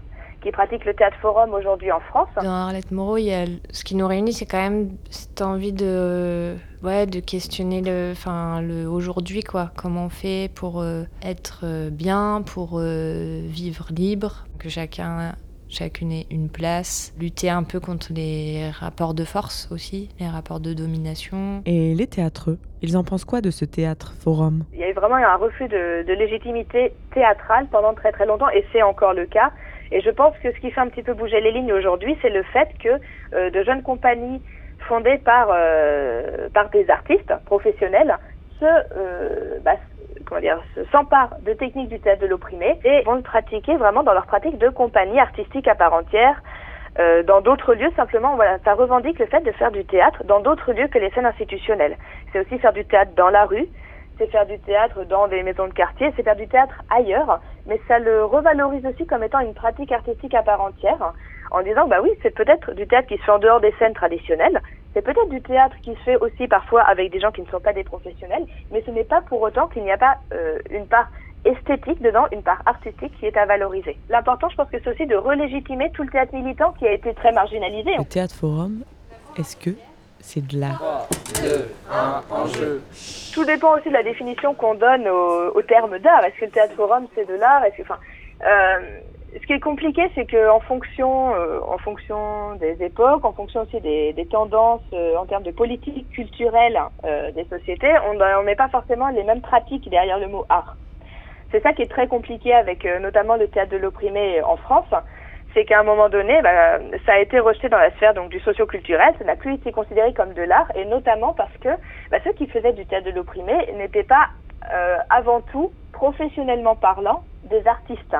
qui pratiquent le théâtre forum aujourd'hui en France. Dans Arlette Moreau, il y a, ce qui nous réunit, c'est quand même cette envie de, ouais, de questionner le, enfin, le aujourd'hui, quoi. Comment on fait pour euh, être euh, bien, pour euh, vivre libre, que chacun, chacune ait une place, lutter un peu contre les rapports de force aussi, les rapports de domination. Et les théâtreux, ils en pensent quoi de ce théâtre forum? Il y a eu vraiment un refus de, de légitimité théâtrale pendant très très longtemps et c'est encore le cas. Et je pense que ce qui fait un petit peu bouger les lignes aujourd'hui, c'est le fait que euh, de jeunes compagnies fondées par, euh, par des artistes professionnels se, euh, bah, comment dire, se- s'emparent de techniques du théâtre de l'opprimé et vont le pratiquer vraiment dans leur pratique de compagnie artistique à part entière. euh, dans d'autres lieux, simplement, voilà, ça revendique le fait de faire du théâtre dans d'autres lieux que les scènes institutionnelles. C'est aussi faire du théâtre dans la rue, c'est faire du théâtre dans des maisons de quartier, c'est faire du théâtre ailleurs, mais ça le revalorise aussi comme étant une pratique artistique à part entière, en disant bah oui, c'est peut-être du théâtre qui se fait en dehors des scènes traditionnelles, c'est peut-être du théâtre qui se fait aussi parfois avec des gens qui ne sont pas des professionnels, mais ce n'est pas pour autant qu'il n'y a pas euh, une part esthétique dedans, une part artistique qui est à valoriser. L'important, je pense que c'est aussi de relégitimer tout le théâtre militant qui a été très marginalisé. Le théâtre forum, est-ce que c'est de l'art Tout dépend aussi de la définition qu'on donne au, terme d'art. Est-ce que le théâtre forum c'est de l'art? Est-ce que, enfin, euh, ce qui est compliqué, c'est que en fonction, euh, en fonction des époques, en fonction aussi des, tendances euh, en termes de politique culturelle des sociétés, on on met pas forcément les mêmes pratiques derrière le mot art. C'est ça qui est très compliqué avec notamment le théâtre de l'opprimé en France, c'est qu'à un moment donné, bah, ça a été rejeté dans la sphère donc du socio-culturel, ça n'a plus été considéré comme de l'art, et notamment parce que bah, ceux qui faisaient du théâtre de l'opprimé n'étaient pas euh, avant tout, professionnellement parlant, des artistes.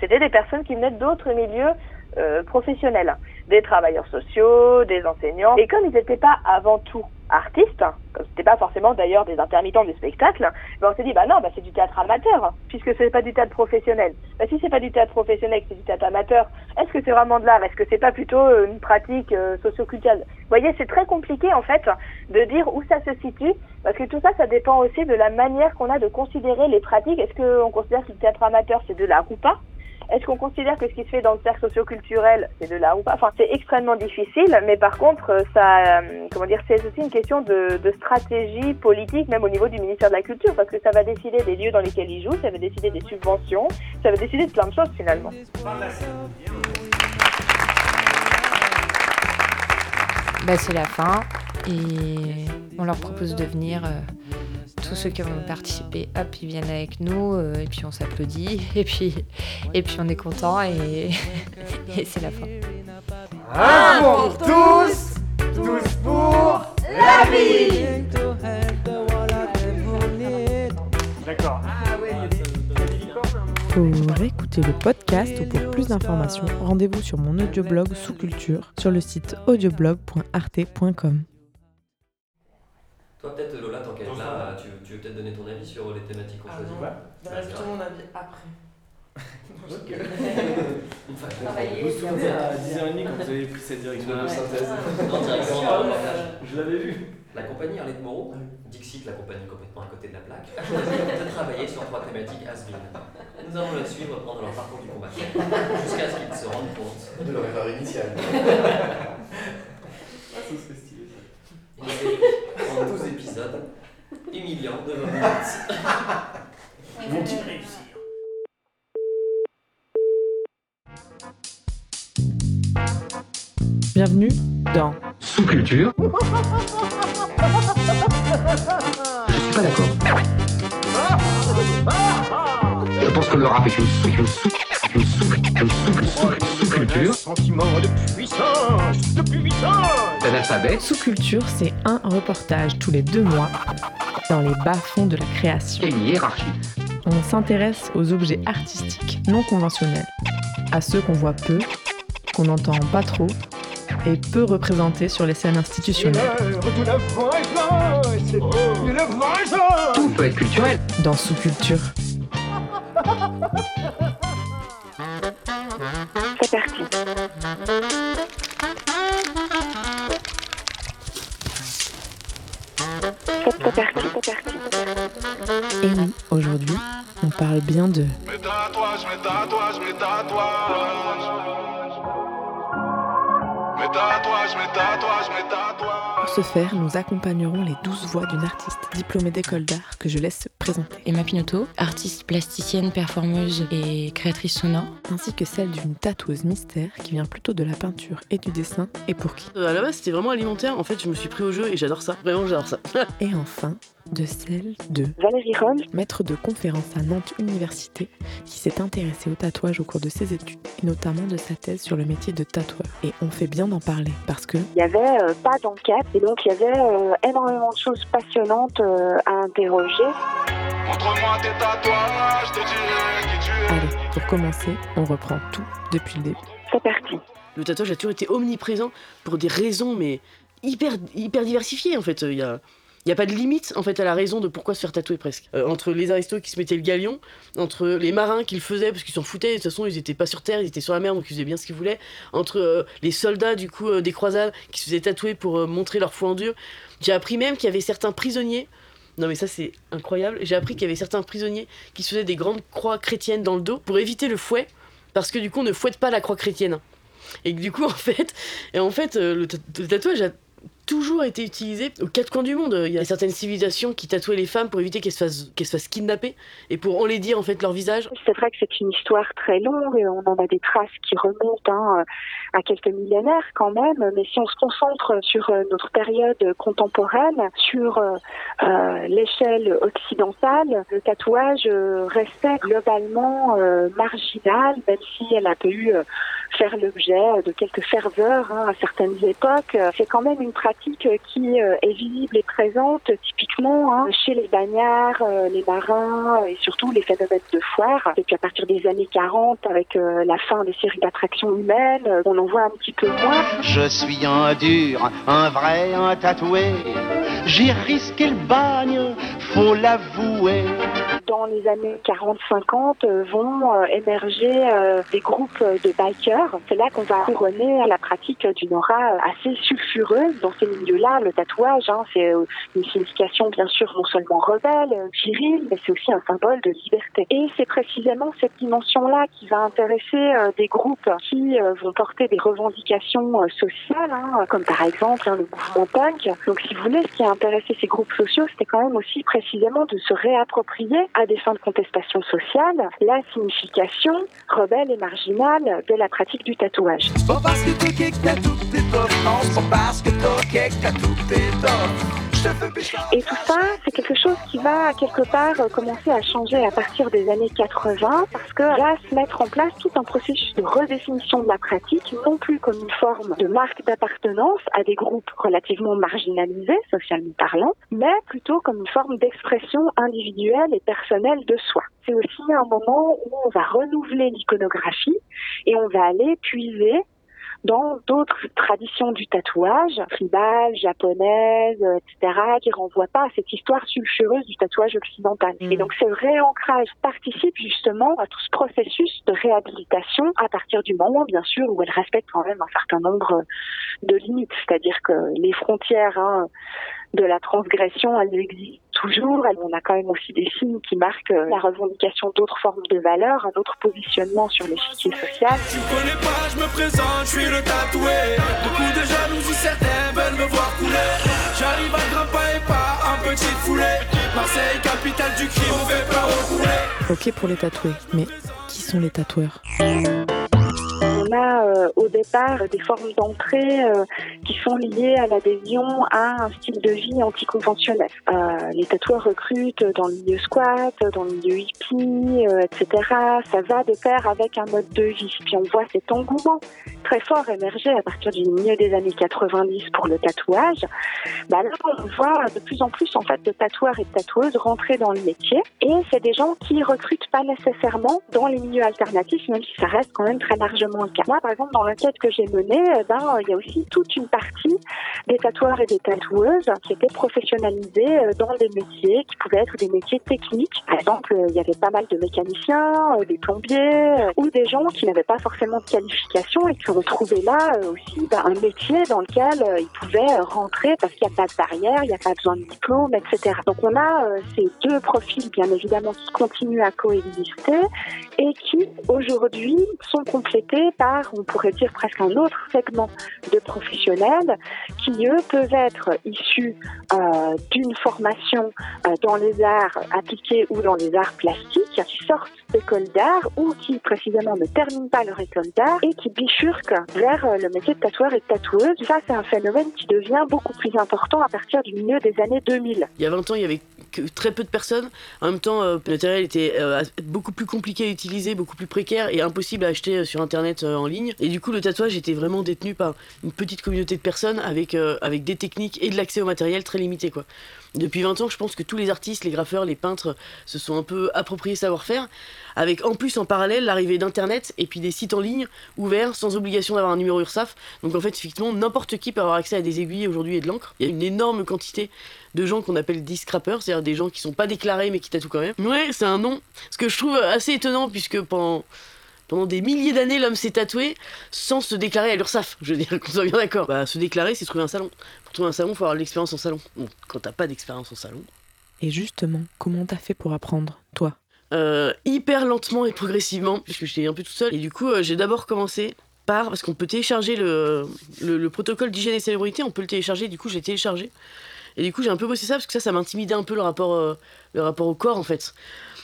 C'était des personnes qui venaient d'autres milieux euh, professionnels, des travailleurs sociaux, des enseignants, et comme ils n'étaient pas avant tout artistes, comme c'était pas forcément d'ailleurs des intermittents du spectacle, ben on s'est dit bah non, bah c'est du théâtre amateur, puisque c'est pas du théâtre professionnel. Bah si c'est pas du théâtre professionnel, c'est du théâtre amateur, est-ce que c'est vraiment de l'art? Est-ce que c'est pas plutôt euh, une pratique euh, socioculturelle? Vous voyez, c'est très compliqué en fait de dire où ça se situe, parce que tout ça, ça dépend aussi de la manière qu'on a de considérer les pratiques. Est-ce qu'on considère que le théâtre amateur c'est de l'art ou pas? Est-ce qu'on considère que ce qui se fait dans le cercle socioculturel, c'est de l'art ou pas? Enfin, c'est extrêmement difficile, mais par contre, euh, ça, euh, comment dire, c'est aussi une question de, de stratégie politique, même au niveau du ministère de la Culture, parce que ça va décider des lieux dans lesquels ils jouent, ça va décider des subventions, ça va décider de plein de choses finalement. Bah, c'est la fin et on leur propose de venir. euh, tous ceux qui vont participer, hop, ils viennent avec nous euh, et puis on s'applaudit et puis et puis on est content et, et c'est la fin. Un pour tous, tous pour la vie. D'accord. Pour écouter le podcast ou pour plus d'informations, rendez-vous sur mon audioblog sous culture sur le site audioblog.arte.com. Toi, peut-être, Lola, tant qu'elle est là, tu, tu veux peut-être donner ton avis sur les thématiques qu'on choisit D'accord. mon avis après. Fois que- Vous vous souvenez à 10h30 quand vous avez pris cette direction de synthèse. Non, directement dans le reportage. Je l'avais vu. La compagnie Arlette Moreau, Dixit, la compagnie complètement à côté de la plaque, a choisi de travailler sur trois thématiques has Nous allons la suivre pendant leur parcours du combattant, jusqu'à ce qu'ils se rendent compte De leur erreur initiale. Ah, ça serait stylé ça. Une série en 12 épisodes, humiliant de 20 minutes. Vont-ils réussir Bienvenue dans Sous-culture. Je suis pas d'accord. Une sous- sous- sous-culture. Sentiment de puissance, de puissance. Sous-culture, c'est un reportage tous les deux mois dans les bas-fonds de la création. Une hiérarchie. On s'intéresse aux objets artistiques non conventionnels, à ceux qu'on voit peu, qu'on n'entend pas trop et peu représentés sur les scènes institutionnelles. Tout peut être culturel. Dans Sous-culture, et oui, aujourd'hui, on parle bien de mes tatouages, mes tatouages. Mes tatouages. Pour ce faire, nous accompagnerons les douze voix d'une artiste diplômée d'école d'art que je laisse se présenter. Emma Pinotto, artiste plasticienne, performeuse et créatrice sonore. Ainsi que celle d'une tatoueuse mystère qui vient plutôt de la peinture et du dessin et pour qui. Euh, à la base, c'était vraiment alimentaire. En fait, je me suis pris au jeu et j'adore ça. Vraiment, j'adore ça. Et enfin, de celle de Valérie Roll, maître de conférence à Nantes Université, qui s'est intéressée au tatouage au cours de ses études, et notamment de sa thèse sur le métier de tatoueur. Et on fait bien d'en parler, parce que il n'y avait euh, pas d'enquête et donc il y avait euh, énormément de choses passionnantes euh, à interroger. Montre-moi tes tatouages, je te dirai qui tu es. Allez, pour commencer, on reprend tout depuis le début. C'est parti. Le tatouage a toujours été omniprésent pour des raisons, mais hyper, hyper diversifiées en fait. Il y a. Il n'y a pas de limite en fait à la raison de pourquoi se faire tatouer presque. Euh, entre les aristos qui se mettaient le galion, entre les marins qui le faisaient parce qu'ils s'en foutaient, de toute façon ils étaient pas sur terre, ils étaient sur la mer donc ils faisaient bien ce qu'ils voulaient, entre euh, les soldats du coup euh, des croisades qui se faisaient tatouer pour euh, montrer leur foi en Dieu. J'ai appris même qu'il y avait certains prisonniers, non mais ça c'est incroyable, j'ai appris qu'il y avait certains prisonniers qui se faisaient des grandes croix chrétiennes dans le dos pour éviter le fouet, parce que du coup on ne fouette pas la croix chrétienne. Et que du coup, en fait, et en fait euh, le, le tatouage a toujours été utilisé aux quatre coins du monde. Il y a certaines civilisations qui tatouaient les femmes pour éviter qu'elles se fassent, qu'elles kidnapper et pour enlaidir en fait leur visage. C'est vrai que c'est une histoire très longue et on en a des traces qui remontent hein, à quelques millénaires quand même. Mais si on se concentre sur euh, notre période contemporaine, sur euh, euh, l'échelle occidentale, le tatouage restait globalement marginal, même si elle a pu faire l'objet de quelques ferveurs hein, à certaines époques. C'est quand même une pratique pratique qui euh, est visible et présente typiquement hein, chez les bagnards, euh, les marins euh, et surtout les phénomènes de foire. Et puis à partir des années 40, avec la fin des séries d'attractions humaines, on en voit un petit peu moins. Je suis un dur, un vrai, un tatoué. J'ai risqué le bagne, faut l'avouer. Dans les années 40-50 euh, vont émerger des groupes de bikers. C'est là qu'on va couronner la pratique d'une aura assez sulfureuse. Dans ces milieux-là, le tatouage, hein, c'est euh, une signification bien sûr non seulement rebelle, euh, virile, mais c'est aussi un symbole de liberté. Et c'est précisément cette dimension-là qui va intéresser euh, des groupes qui vont porter des revendications sociales, hein, comme par exemple hein, le mouvement punk. Donc si vous voulez, ce qui a intéressé ces groupes sociaux, c'était quand même aussi précisément de se réapproprier à des fins de contestation sociale la signification rebelle et marginale de la pratique du tatouage. Et tout ça, c'est quelque chose qui va quelque part euh, commencer à changer à partir des années 80 parce que va se mettre en place tout un processus de redéfinition de la pratique, non plus comme une forme de marque d'appartenance à des groupes relativement marginalisés, socialement parlant, mais plutôt comme une forme d'expression individuelle et personnelle de soi. C'est aussi un moment où on va renouveler l'iconographie et on va aller puiser dans d'autres traditions du tatouage, tribales, japonaises, euh, etc., qui renvoient pas à cette histoire sulfureuse du tatouage occidental. Et donc ce réancrage participe justement à tout ce processus de réhabilitation à partir du moment, bien sûr, où elle respecte quand même un certain nombre de limites. C'est-à-dire que les frontières hein, de la transgression, elles existent toujours. On a quand même aussi des signes qui marquent euh, la revendication d'autres formes de valeurs, un autre positionnement sur l'échiquier social. Tu me connais pas, je me présente, je suis le tatoué. Beaucoup de jalousie, certains veulent me voir couler. J'arrive à pas et pas en petite foulée. Marseille, capitale du crime, on fait pas recouler. Ok pour les tatoués, mais qui sont les tatoueurs? Euh, au départ des formes d'entrée euh, qui sont liées à l'adhésion à un style de vie anticonventionnel. Euh, les tatoueurs recrutent dans le milieu squat, dans le milieu hippie, etc. Ça va de pair avec un mode de vie. Puis on voit cet engouement très fort émerger à partir du milieu des années 90 pour le tatouage. Bah là, on voit de plus en plus en fait de tatoueurs et de tatoueuses rentrer dans le métier. Et c'est des gens qui recrutent pas nécessairement dans les milieux alternatifs, même si ça reste quand même très largement le cas. Moi, par exemple, dans l'enquête que j'ai menée, eh ben, il y a aussi toute une partie des tatoueurs et des tatoueuses qui étaient professionnalisés euh, dans des métiers qui pouvaient être des métiers techniques. Par exemple, euh, il y avait pas mal de mécaniciens, euh, des plombiers, ou des gens qui n'avaient pas forcément de qualification et qui trouvé là aussi bah, un métier dans lequel ils pouvaient rentrer parce qu'il n'y a pas de barrière, il n'y a pas besoin de diplôme, etc. Donc on a ces deux profils, bien évidemment, qui continuent à coexister et qui, aujourd'hui, sont complétés par, on pourrait dire, presque un autre segment de professionnels qui, eux, peuvent être issus euh, d'une formation euh, dans les arts appliqués ou dans les arts plastiques, qui sortent d'écoles d'art ou qui, précisément, ne terminent pas leur école d'art et qui bifurquent vers euh, le métier de tatoueur et de tatoueuse. Ça, c'est un phénomène qui devient beaucoup plus important à partir du milieu des années 2000. Il y a 20 ans, il y avait très peu de personnes. En même temps, euh, le matériel était euh, beaucoup plus compliqué à utiliser, beaucoup plus précaire et impossible à acheter euh, sur Internet en ligne. Et du coup, le tatouage était vraiment détenu par une petite communauté de personnes avec, avec des techniques et de l'accès au matériel très limité. Quoi. Depuis 20 ans, je pense que tous les artistes, les graffeurs, les peintres se sont un peu appropriés savoir-faire, avec en plus en parallèle l'arrivée d'Internet et puis des sites en ligne ouverts sans obligation d'avoir un numéro URSAF. Donc en fait, effectivement, n'importe qui peut avoir accès à des aiguilles aujourd'hui et de l'encre. Il y a une énorme quantité de gens qu'on appelle discrappers, c'est-à-dire des gens qui sont pas déclarés mais qui tatouent quand même. Ouais, c'est un nom. Ce que je trouve assez étonnant puisque pendant pendant des milliers d'années, l'homme s'est tatoué sans se déclarer à l'URSAF. Je veux dire qu'on soit bien d'accord. Bah, se déclarer, c'est trouver un salon. Trouver un salon, faut avoir de l'expérience en salon. Bon, quand t'as pas d'expérience en salon. Et justement, comment t'as fait pour apprendre, toi? Euh, hyper lentement et progressivement, puisque j'étais un peu tout seul. Et du coup, euh, j'ai d'abord commencé par. Parce qu'on peut télécharger le, le, le protocole d'hygiène et salubrité, on peut le télécharger. Du coup, j'ai téléchargé. Et du coup, j'ai un peu bossé ça parce que ça, ça m'intimidait un peu le rapport, euh, le rapport au corps en fait.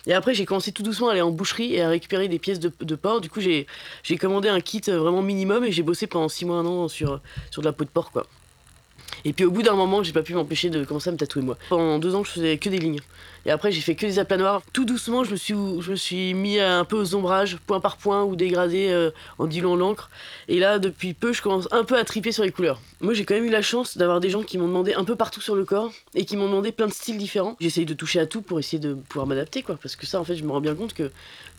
Et après, j'ai commencé tout doucement à aller en boucherie et à récupérer des pièces de, de porc. Du coup, j'ai commandé un kit vraiment minimum et j'ai bossé pendant 6 mois, un an sur, sur de la peau de porc quoi. Et puis au bout d'un moment, j'ai pas pu m'empêcher de commencer à me tatouer moi. Pendant deux ans, je faisais que des lignes. Et après, j'ai fait que des aplats noirs. Tout doucement, je me suis, je me suis mis un peu aux ombrages, point par point, ou dégradé euh, en diluant l'encre. Et là, depuis peu, je commence un peu à triper sur les couleurs. Moi, j'ai quand même eu la chance d'avoir des gens qui m'ont demandé un peu partout sur le corps et qui m'ont demandé plein de styles différents. J'essaye de toucher à tout pour essayer de pouvoir m'adapter, quoi. Parce que ça, en fait, je me rends bien compte que,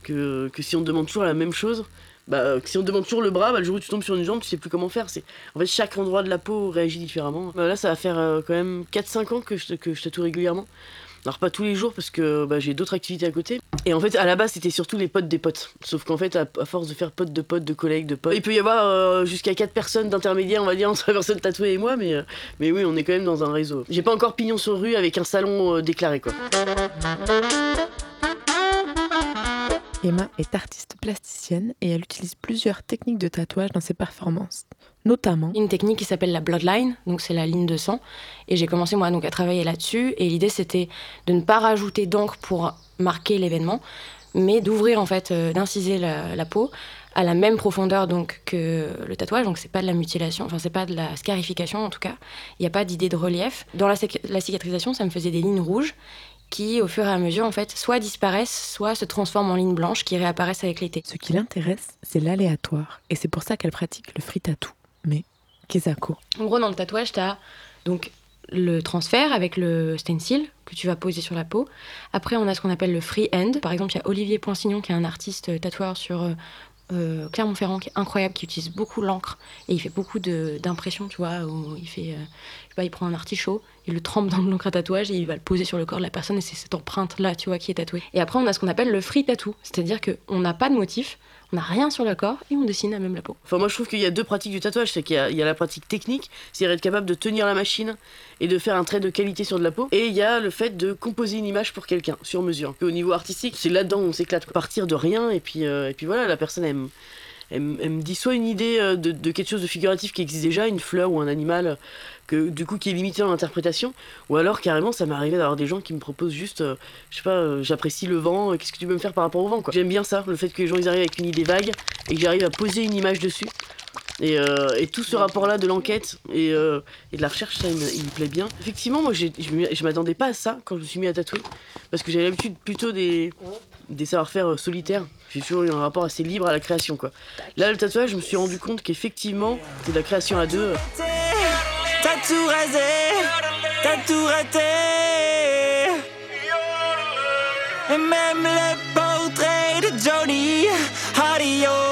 que, que si on te demande toujours la même chose, bah, si on te demande toujours le bras, bah, le jour où tu tombes sur une jambe, tu sais plus comment faire. C'est En fait, chaque endroit de la peau réagit différemment. Bah, là, ça va faire euh, quand même 4-5 ans que je, que je tatoue régulièrement. Alors pas tous les jours parce que bah, j'ai d'autres activités à côté. Et en fait à la base c'était surtout les potes des potes. Sauf qu'en fait à, force de faire potes de potes, de collègues, de potes, il peut y avoir euh, jusqu'à 4 personnes d'intermédiaires on va dire entre la personne tatouée et moi. Mais, euh, mais oui on est quand même dans un réseau. J'ai pas encore pignon sur rue avec un salon euh, déclaré quoi. Emma est artiste plasticienne et elle utilise plusieurs techniques de tatouage dans ses performances. Notamment une technique qui s'appelle la bloodline, donc c'est la ligne de sang. Et j'ai commencé moi donc à travailler là-dessus. Et l'idée c'était de ne pas rajouter d'encre pour marquer l'événement, mais d'ouvrir en fait, euh, d'inciser la, peau à la même profondeur donc que le tatouage. Donc c'est pas de la mutilation, enfin c'est pas de la scarification en tout cas. Il n'y a pas d'idée de relief. Dans la cicatrisation, ça me faisait des lignes rouges qui, au fur et à mesure, en fait, soit disparaissent, soit se transforment en lignes blanches qui réapparaissent avec l'été. Ce qui l'intéresse, c'est l'aléatoire. Et c'est pour ça qu'elle pratique le free tattoo. Mais, Kezako En gros, dans le tatouage, tu as donc le transfert avec le stencil que tu vas poser sur la peau. Après, on a ce qu'on appelle le free end. Par exemple, il y a Olivier Poinsignon qui est un artiste tatoueur sur euh, Clermont-Ferrand qui est incroyable, qui utilise beaucoup l'encre et il fait beaucoup d'impressions, tu vois, où il fait, euh, je sais pas, il prend un artichaut, il le trempe dans l'encre à tatouage et il va le poser sur le corps de la personne et c'est cette empreinte là, tu vois, qui est tatouée. Et après, on a ce qu'on appelle le free tattoo, c'est-à-dire qu'on n'a pas de motif, on n'a rien sur le corps et on dessine à même la peau. Enfin, moi je trouve qu'il y a deux pratiques du tatouage. C'est qu'il y, a- la pratique technique, c'est-à-dire être capable de tenir la machine et de faire un trait de qualité sur de la peau. Et il y a le fait de composer une image pour quelqu'un, sur mesure. Au niveau artistique, c'est là-dedans où on s'éclate. Partir de rien et puis, euh, et puis voilà, la personne aime. Elle, me- dit soit une idée euh, de, quelque chose de figuratif qui existe déjà, une fleur ou un animal, euh, que, du coup qui est limité dans l'interprétation, ou alors carrément ça m'est arrivé d'avoir des gens qui me proposent juste, euh, je sais pas, j'apprécie le vent, qu'est-ce que tu peux me faire par rapport au vent quoi. J'aime bien ça, le fait que les gens ils arrivent avec une idée vague et que j'arrive à poser une image dessus. Et, tout ce rapport-là de l'enquête et, de la recherche, ça, il me, plaît bien. Effectivement, moi, je je m'attendais pas à ça quand je me suis mis à tatouer. Parce que j'avais l'habitude plutôt des, des savoir-faire euh, solitaires. J'ai toujours eu un rapport assez libre à la création, quoi. Là, le tatouage, je me suis rendu compte qu'effectivement, c'est de la création à deux. T'as tout rasé, t'as tout raté. Et même les portraits de Johnny, Johnny.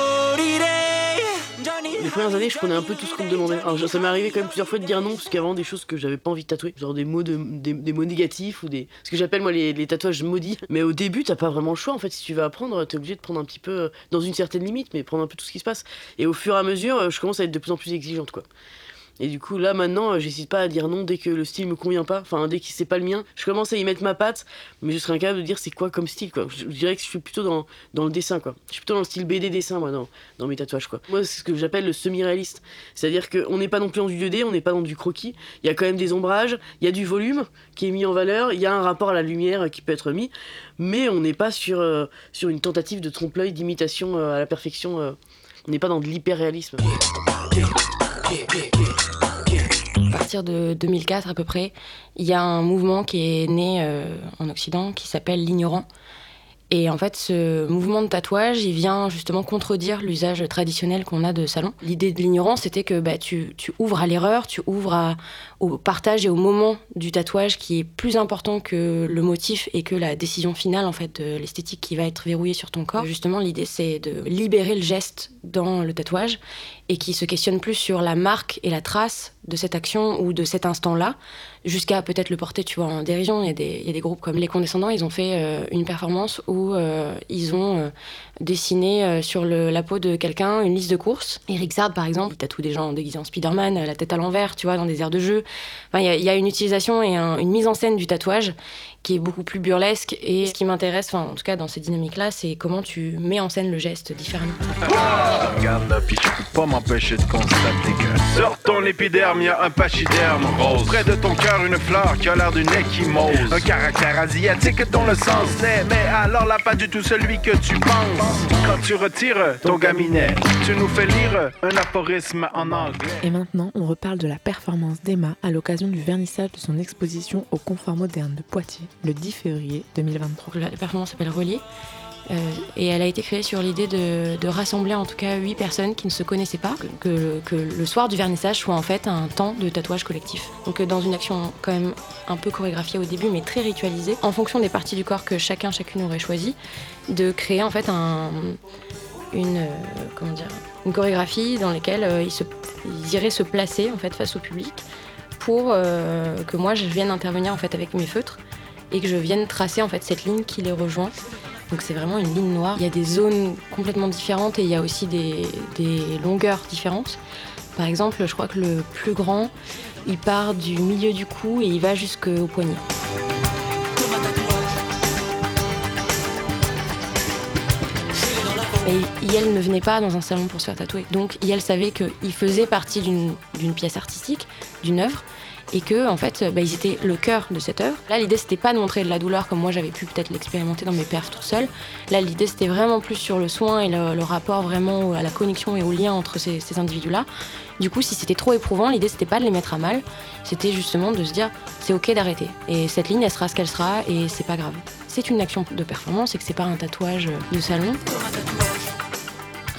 Les premières années, je prenais un peu tout ce qu'on me demandait. Alors, ça m'est arrivé quand même plusieurs fois de dire non, parce vraiment des choses que j'avais pas envie de tatouer. Genre des mots, de, des, mots négatifs ou des. Ce que j'appelle moi les, les tatouages maudits. Mais au début, t'as pas vraiment le choix. En fait, si tu veux apprendre, t'es obligé de prendre un petit peu. euh, dans une certaine limite, mais prendre un peu tout ce qui se passe. Et au fur et à mesure, euh, je commence à être de plus en plus exigeante, quoi. Et du coup, là maintenant, euh, j'hésite pas à dire non dès que le style me convient pas. Enfin, dès que c'est pas le mien, je commence à y mettre ma patte, mais je serais incapable de dire c'est quoi comme style, quoi. Je, dirais que je suis plutôt dans, dans le dessin, quoi. Je suis plutôt dans le style BD dessin, moi, dans, dans mes tatouages, quoi. Moi, c'est ce que j'appelle le semi-réaliste. C'est-à-dire qu'on n'est pas non plus dans du 2D, on n'est pas dans du croquis. Il y a quand même des ombrages, il y a du volume qui est mis en valeur, il y a un rapport à la lumière qui peut être mis, mais on n'est pas sur, euh, sur une tentative de trompe-l'œil, d'imitation euh, à la perfection. on n'est pas dans de l'hyper-réalisme. À partir de 2004 à peu près, il y a un mouvement qui est né euh, en Occident qui s'appelle l'ignorant. Et en fait, ce mouvement de tatouage, il vient justement contredire l'usage traditionnel qu'on a de salon. L'idée de l'ignorant, c'était que bah, tu, tu ouvres à l'erreur, tu ouvres à- au partage et au moment du tatouage qui est plus important que le motif et que la décision finale en fait de l'esthétique qui va être verrouillée sur ton corps. Justement, l'idée c'est de libérer le geste dans le tatouage et qui se questionne plus sur la marque et la trace de cette action ou de cet instant-là, jusqu'à peut-être le porter, tu vois, en dérision. Il y a des, des groupes comme Les Condescendants, ils ont fait euh, une performance où euh, ils ont euh, dessiné euh, sur la peau de quelqu'un une liste de courses. Eric Zard, par exemple, il tatoue des gens déguisés en Spider-Man, euh, la tête à l'envers, tu vois, dans des aires de jeu. Enfin, il y a- il y, a une utilisation et un- une mise en scène du tatouage qui est beaucoup plus burlesque. Et ce qui m'intéresse, enfin, en tout cas dans ces dynamiques-là, c'est comment tu mets en scène le geste différemment. Regarde puis je peux pas m'empêcher de constater que Sur ton épiderme, y a un pachyderme rose. Près de ton cœur, une fleur qui a l'air d'une échymose. Un caractère asiatique dont le sens n'est, mais alors là, pas du tout celui que tu penses. Quand tu retires ton gaminet, tu nous fais lire un aphorisme en anglais. Et maintenant, on reparle de la performance d'Emma à l'occasion du vernissage de son exposition au Confort Moderne de Poitiers le 10 février 2023. La performance s'appelle Relier. Euh, et elle a été créée sur l'idée de, rassembler en tout cas huit personnes qui ne se connaissaient pas, que, le soir du vernissage soit en fait un temps de tatouage collectif. Donc euh, dans une action quand même un peu chorégraphiée au début, mais très ritualisée, en fonction des parties du corps que chacun, chacune aurait choisi, de créer en fait euh, une chorégraphie dans laquelle ils, se, ils iraient se placer en fait face au public pour que moi je vienne intervenir en fait avec mes feutres et que je vienne tracer en fait cette ligne qui les rejoint. Donc c'est vraiment une ligne noire. Il y a des zones complètement différentes et il y a aussi des, des longueurs différentes. Par exemple, je crois que le plus grand, il part du milieu du cou et il va jusqu'au poignet. Et Yel ne venait pas dans un salon pour se faire tatouer. Donc Yel savait qu'il faisait partie d'une d'une pièce artistique, d'une œuvre, et que en fait, bah, ils étaient le cœur de cette œuvre. Là, l'idée c'était pas de montrer de la douleur comme moi j'avais pu peut-être l'expérimenter dans mes perfs tout seul. Là, l'idée c'était vraiment plus sur le soin et le, rapport vraiment à la connexion et au lien entre ces, ces individus-là. Du coup, si c'était trop éprouvant, l'idée c'était pas de les mettre à mal, c'était justement de se dire c'est ok d'arrêter. Et cette ligne, elle sera ce qu'elle sera et c'est pas grave. C'est une action de performance et que c'est pas un tatouage de salon.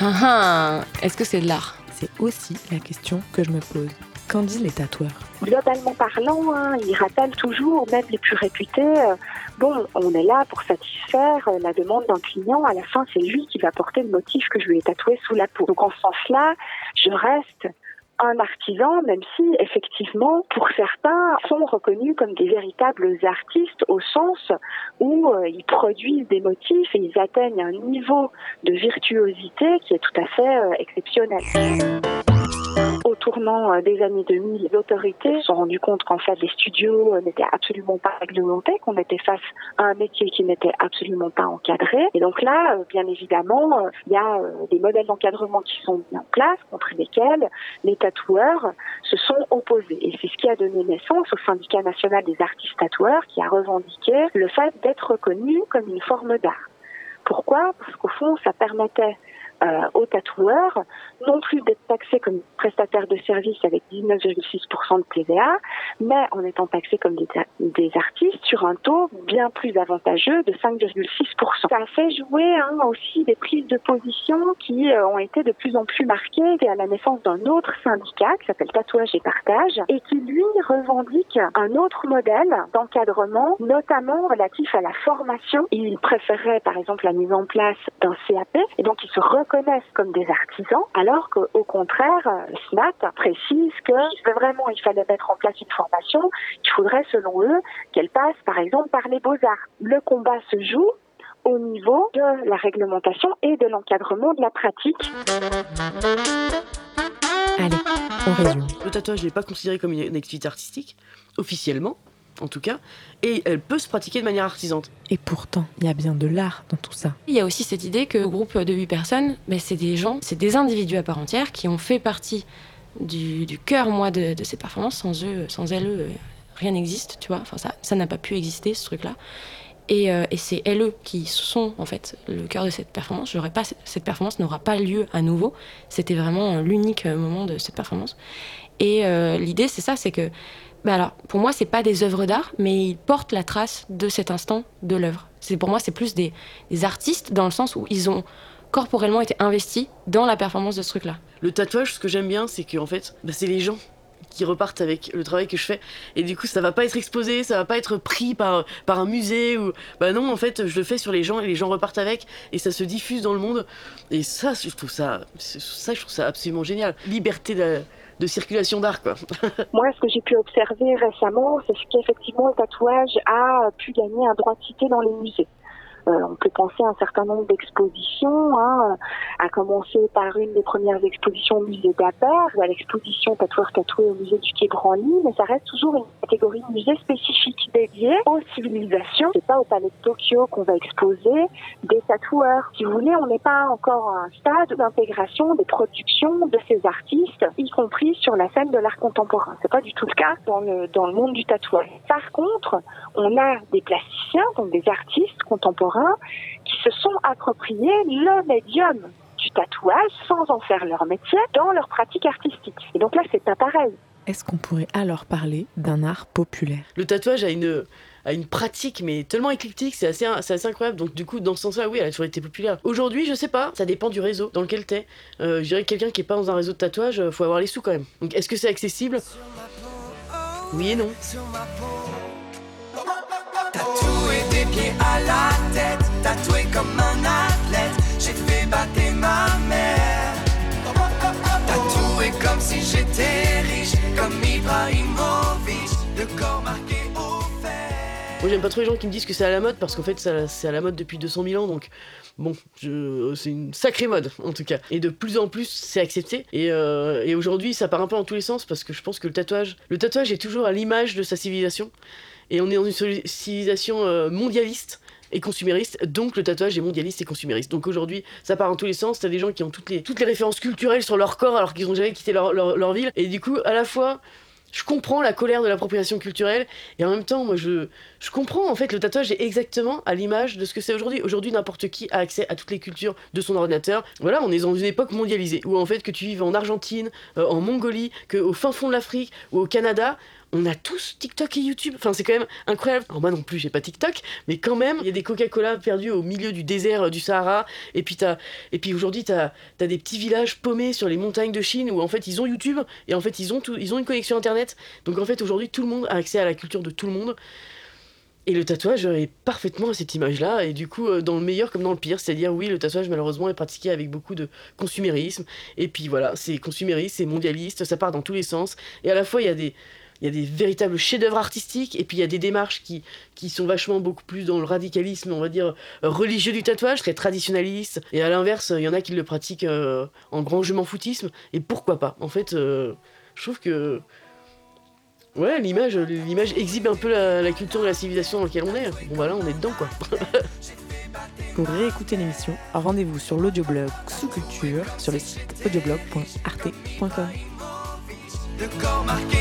Ah ah Est-ce que c'est de l'art? C'est aussi la question que je me pose. Qu'en disent les tatoueurs Globalement parlant, hein, ils rappellent toujours, même les plus réputés, euh, bon, on est là pour satisfaire euh, la demande d'un client. À la fin, c'est lui qui va porter le motif que je lui ai tatoué sous la peau. Donc en ce sens-là, je reste un artisan, même si effectivement, pour certains, sont reconnus comme des véritables artistes au sens où euh, ils produisent des motifs et ils atteignent un niveau de virtuosité qui est tout à fait exceptionnel. Au tournant euh, des années 2000, les autorités se sont rendues compte qu'en fait les studios euh, n'étaient absolument pas réglementés, qu'on était face à un métier qui n'était absolument pas encadré. Et donc là, euh, bien évidemment, il y a des modèles d'encadrement qui sont mis en place, contre lesquels les tatoueurs se sont opposés. Et c'est ce qui a donné naissance au syndicat national des artistes tatoueurs qui a revendiqué le fait d'être reconnu comme une forme d'art. Pourquoi? Parce qu'au fond, ça permettait euh, aux tatoueurs, non plus d'être taxés comme prestataires de services avec 19,6% de TVA, mais en étant taxés comme des, artistes sur un taux bien plus avantageux de 5,6%. Ça a fait jouer hein, aussi des prises de position qui euh, ont été de plus en plus marquées à la naissance d'un autre syndicat qui s'appelle Tatouage et Partage et qui lui revendique un autre modèle d'encadrement, notamment relatif à la formation. Il préférerait par exemple la mise en place d'un CAP et donc il se reconnaissent comme des artisans, alors qu'au contraire, le SNAT précise que vraiment il fallait mettre en place une formation, qu'il faudrait selon eux qu'elle passe par exemple par les beaux-arts. Le combat se joue au niveau de la réglementation et de l'encadrement de la pratique. Allez, on résume. Le tatouage n'est pas considéré comme une activité artistique, officiellement, en tout cas, et elle peut se pratiquer de manière artisante. Et pourtant, il y a bien de l'art dans tout ça. Il y a aussi cette idée que le groupe de 8 personnes, ben, c'est des gens, c'est des individus à part entière qui ont fait partie du, du cœur, moi, de, de cette performance. Sans eux, sans elles, euh, rien n'existe, tu vois. Enfin, ça, ça n'a pas pu exister, ce truc-là. Et, euh, et c'est elles qui sont en fait le cœur de cette performance. J'aurais pas cette performance n'aura pas lieu à nouveau. C'était vraiment l'unique moment de cette performance. Et euh, l'idée c'est ça, c'est que bah alors pour moi c'est pas des œuvres d'art, mais ils portent la trace de cet instant de l'œuvre. Pour moi c'est plus des, des artistes dans le sens où ils ont corporellement été investis dans la performance de ce truc-là. Le tatouage, ce que j'aime bien, c'est qu'en fait, bah, c'est les gens qui repartent avec le travail que je fais et du coup ça va pas être exposé ça va pas être pris par, par un musée ou bah non en fait je le fais sur les gens et les gens repartent avec et ça se diffuse dans le monde et ça je trouve ça ça je trouve ça absolument génial liberté de, de circulation d'art moi ce que j'ai pu observer récemment c'est qu'effectivement le tatouage a pu gagner un droit de cité dans les musées on peut penser à un certain nombre d'expositions, hein, à commencer par une des premières expositions au musée d'Aber ou à l'exposition Tatoueur tatoué au musée du Quai Branly, mais ça reste toujours une catégorie musée spécifique dédiée aux civilisations. C'est pas au palais de Tokyo qu'on va exposer des tatoueurs. Si vous voulez, on n'est pas encore à un stade d'intégration des productions de ces artistes, y compris sur la scène de l'art contemporain. C'est pas du tout le cas dans le, dans le monde du tatouage. Par contre, on a des plasticiens, donc des artistes contemporains, qui se sont appropriés le médium du tatouage sans en faire leur métier dans leur pratique artistique. Et donc là, c'est pas pareil. Est-ce qu'on pourrait alors parler d'un art populaire? Le tatouage a une, a une pratique, mais tellement éclectique, c'est assez, c'est assez incroyable. Donc, du coup, dans ce sens-là, oui, elle a toujours été populaire. Aujourd'hui, je sais pas, ça dépend du réseau dans lequel t'es. Euh, je dirais que quelqu'un qui est pas dans un réseau de tatouage, euh, faut avoir les sous quand même. Donc, est-ce que c'est accessible? Oui et non. Tatoué comme un athlète, j'ai fait battre ma mère. Tatoué comme si j'étais riche, comme le corps marqué au fer. Moi, j'aime pas trop les gens qui me disent que c'est à la mode parce qu'en fait, c'est à la mode depuis 200 000 ans. Donc, bon, je- c'est une sacrée mode en tout cas. Et de plus en plus, c'est accepté. Et, euh, et aujourd'hui, ça part un peu dans tous les sens parce que je pense que le tatouage, le tatouage est toujours à l'image de sa civilisation. Et on est dans une civilisation euh, mondialiste et consumériste, donc le tatouage est mondialiste et consumériste. Donc aujourd'hui, ça part dans tous les sens. T'as des gens qui ont toutes les, références culturelles sur leur corps alors qu'ils ont jamais quitté leur ville. Et du coup, à la fois, je comprends la colère de l'appropriation culturelle et en même temps, moi, je, je comprends en fait le tatouage est exactement à l'image de ce que c'est aujourd'hui. Aujourd'hui, n'importe qui a accès à toutes les cultures de son ordinateur. Voilà, on est dans une époque mondialisée où en fait que tu vives en Argentine, euh, en Mongolie, que au fin fond de l'Afrique ou au Canada. On a tous TikTok et YouTube. Enfin, c'est quand même incroyable. Alors, moi non plus, j'ai pas TikTok, mais quand même, il y a des Coca-Cola perdus au milieu du désert euh, du Sahara. Et puis, puis aujourd'hui, t'as, as des petits villages paumés sur les montagnes de Chine où en fait ils ont YouTube et en fait ils ont, ils ont une connexion internet. Donc en fait, aujourd'hui, tout le monde a accès à la culture de tout le monde. Et le tatouage est parfaitement à cette image-là, et du coup, euh, dans le meilleur comme dans le pire, c'est-à-dire, oui, le tatouage, malheureusement, est pratiqué avec beaucoup de consumérisme, et puis voilà, c'est consumériste, c'est mondialiste, ça part dans tous les sens, et à la fois, il y a des, il y a des véritables chefs-d'œuvre artistiques, et puis il y a des démarches qui, qui sont vachement beaucoup plus dans le radicalisme, on va dire, religieux du tatouage, très traditionnaliste, et à l'inverse, il y en a qui le pratiquent euh, en grand je m'en foutisme, et pourquoi pas? En fait, euh, je trouve que Ouais, l'image, l'image exhibe un peu la, culture et la civilisation dans laquelle on est. Bon bah on est dedans quoi. Pour réécouter l'émission, rendez-vous sur l'audioblog sous culture sur le site audioblog.arte.com. Le corps marqué